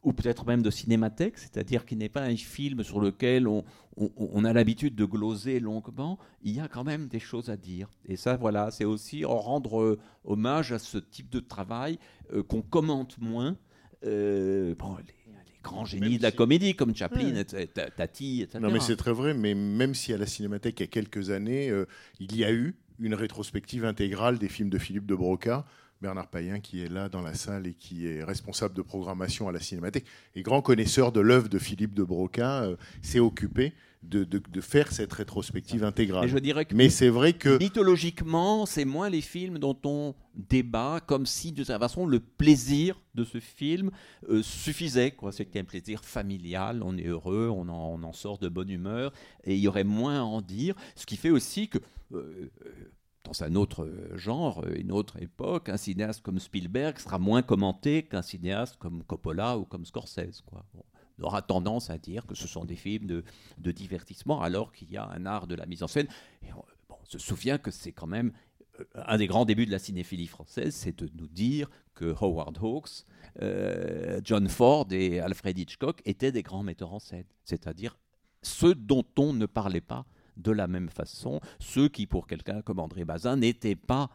ou peut-être même de cinémathèque, c'est-à-dire qui n'est pas un film sur lequel on, on- on a l'habitude de gloser longuement, il y a quand même des choses à dire. Et ça, voilà, c'est aussi en rendre euh, hommage à ce type de travail euh, qu'on commente moins. Euh, bon, les, les grands génies de la comédie, comme Chaplin, Ouais. Tati, etc. Non, mais c'est très vrai, mais même si à la Cinémathèque, il y a quelques années, euh, il y a eu une rétrospective intégrale des films de Philippe de Broca, Bernard Payen qui est là dans la salle et qui est responsable de programmation à la Cinémathèque, et grand connaisseur de l'œuvre de Philippe de Broca, euh, s'est occupé de, de- de faire cette rétrospective intégrale. Mais je dirais que Mais c'est vrai que mythologiquement, c'est moins les films dont on débat, comme si de toute façon le plaisir de ce film euh, suffisait. Quoi. C'était un plaisir familial, on est heureux, on en, on en sort de bonne humeur, et il y aurait moins à en dire. Ce qui fait aussi que euh, euh, dans un autre genre, euh, une autre époque, un cinéaste comme Spielberg sera moins commenté qu'un cinéaste comme Coppola ou comme Scorsese. Quoi. Bon, aura tendance à dire que ce sont des films de, de divertissement, alors qu'il y a un art de la mise en scène. Et on, bon, on se souvient que c'est quand même euh, un des grands débuts de la cinéphilie française, c'est de nous dire que Howard Hawks, euh, John Ford et Alfred Hitchcock étaient des grands metteurs en scène, c'est-à-dire ceux dont on ne parlait pas de la même façon, ceux qui, pour quelqu'un comme André Bazin, n'étaient pas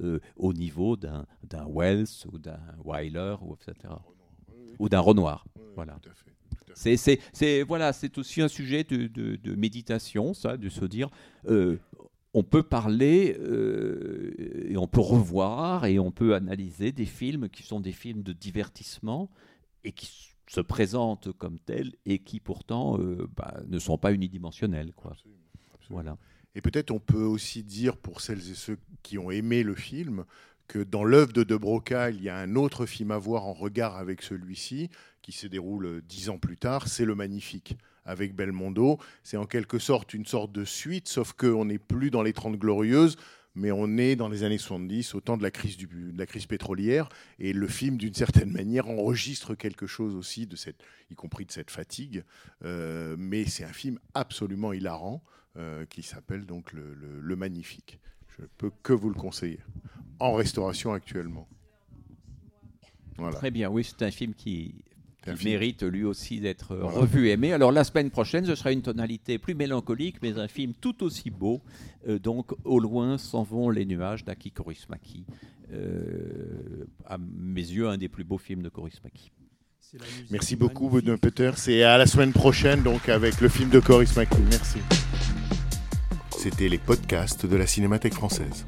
euh, au niveau d'un Wells ou d'un Wyler, ou etc. Ou d'un Renoir. Voilà. C'est, c'est, c'est- voilà, c'est aussi un sujet de, de- de méditation, ça, de se dire, euh, on peut parler euh, et on peut revoir et on peut analyser des films qui sont des films de divertissement et qui se présentent comme tels et qui pourtant euh, bah, ne sont pas unidimensionnels. Quoi. Voilà. Et peut-être on peut aussi dire pour celles et ceux qui ont aimé le film que dans l'œuvre de De Broca, il y a un autre film à voir en regard avec celui-ci, qui se déroule dix ans plus tard, c'est Le Magnifique, avec Belmondo. C'est en quelque sorte une sorte de suite, sauf qu'on n'est plus dans les Trente Glorieuses, mais on est dans les années 70, au temps de la crise, du, de la crise pétrolière, et le film, d'une certaine manière, enregistre quelque chose aussi, de cette, y compris de cette fatigue, Euh, mais c'est un film absolument hilarant, euh, qui s'appelle donc le, le- Magnifique. Je ne peux que vous le conseiller, en restauration actuellement. Très bien, oui, c'est un film qui, C'est film. mérite lui aussi d'être Voilà. revu et aimé. Alors la semaine prochaine, ce sera une tonalité plus mélancolique, mais un film tout aussi beau. Euh, donc Au loin s'en vont les nuages d'Aki Kaurismäki. Euh, à mes yeux, un des plus beaux films de Kaurismäki. Merci beaucoup, Benoît Peters. Et à la semaine prochaine, donc, avec le film de Coris Mackie. Merci. C'était les podcasts de la Cinémathèque française.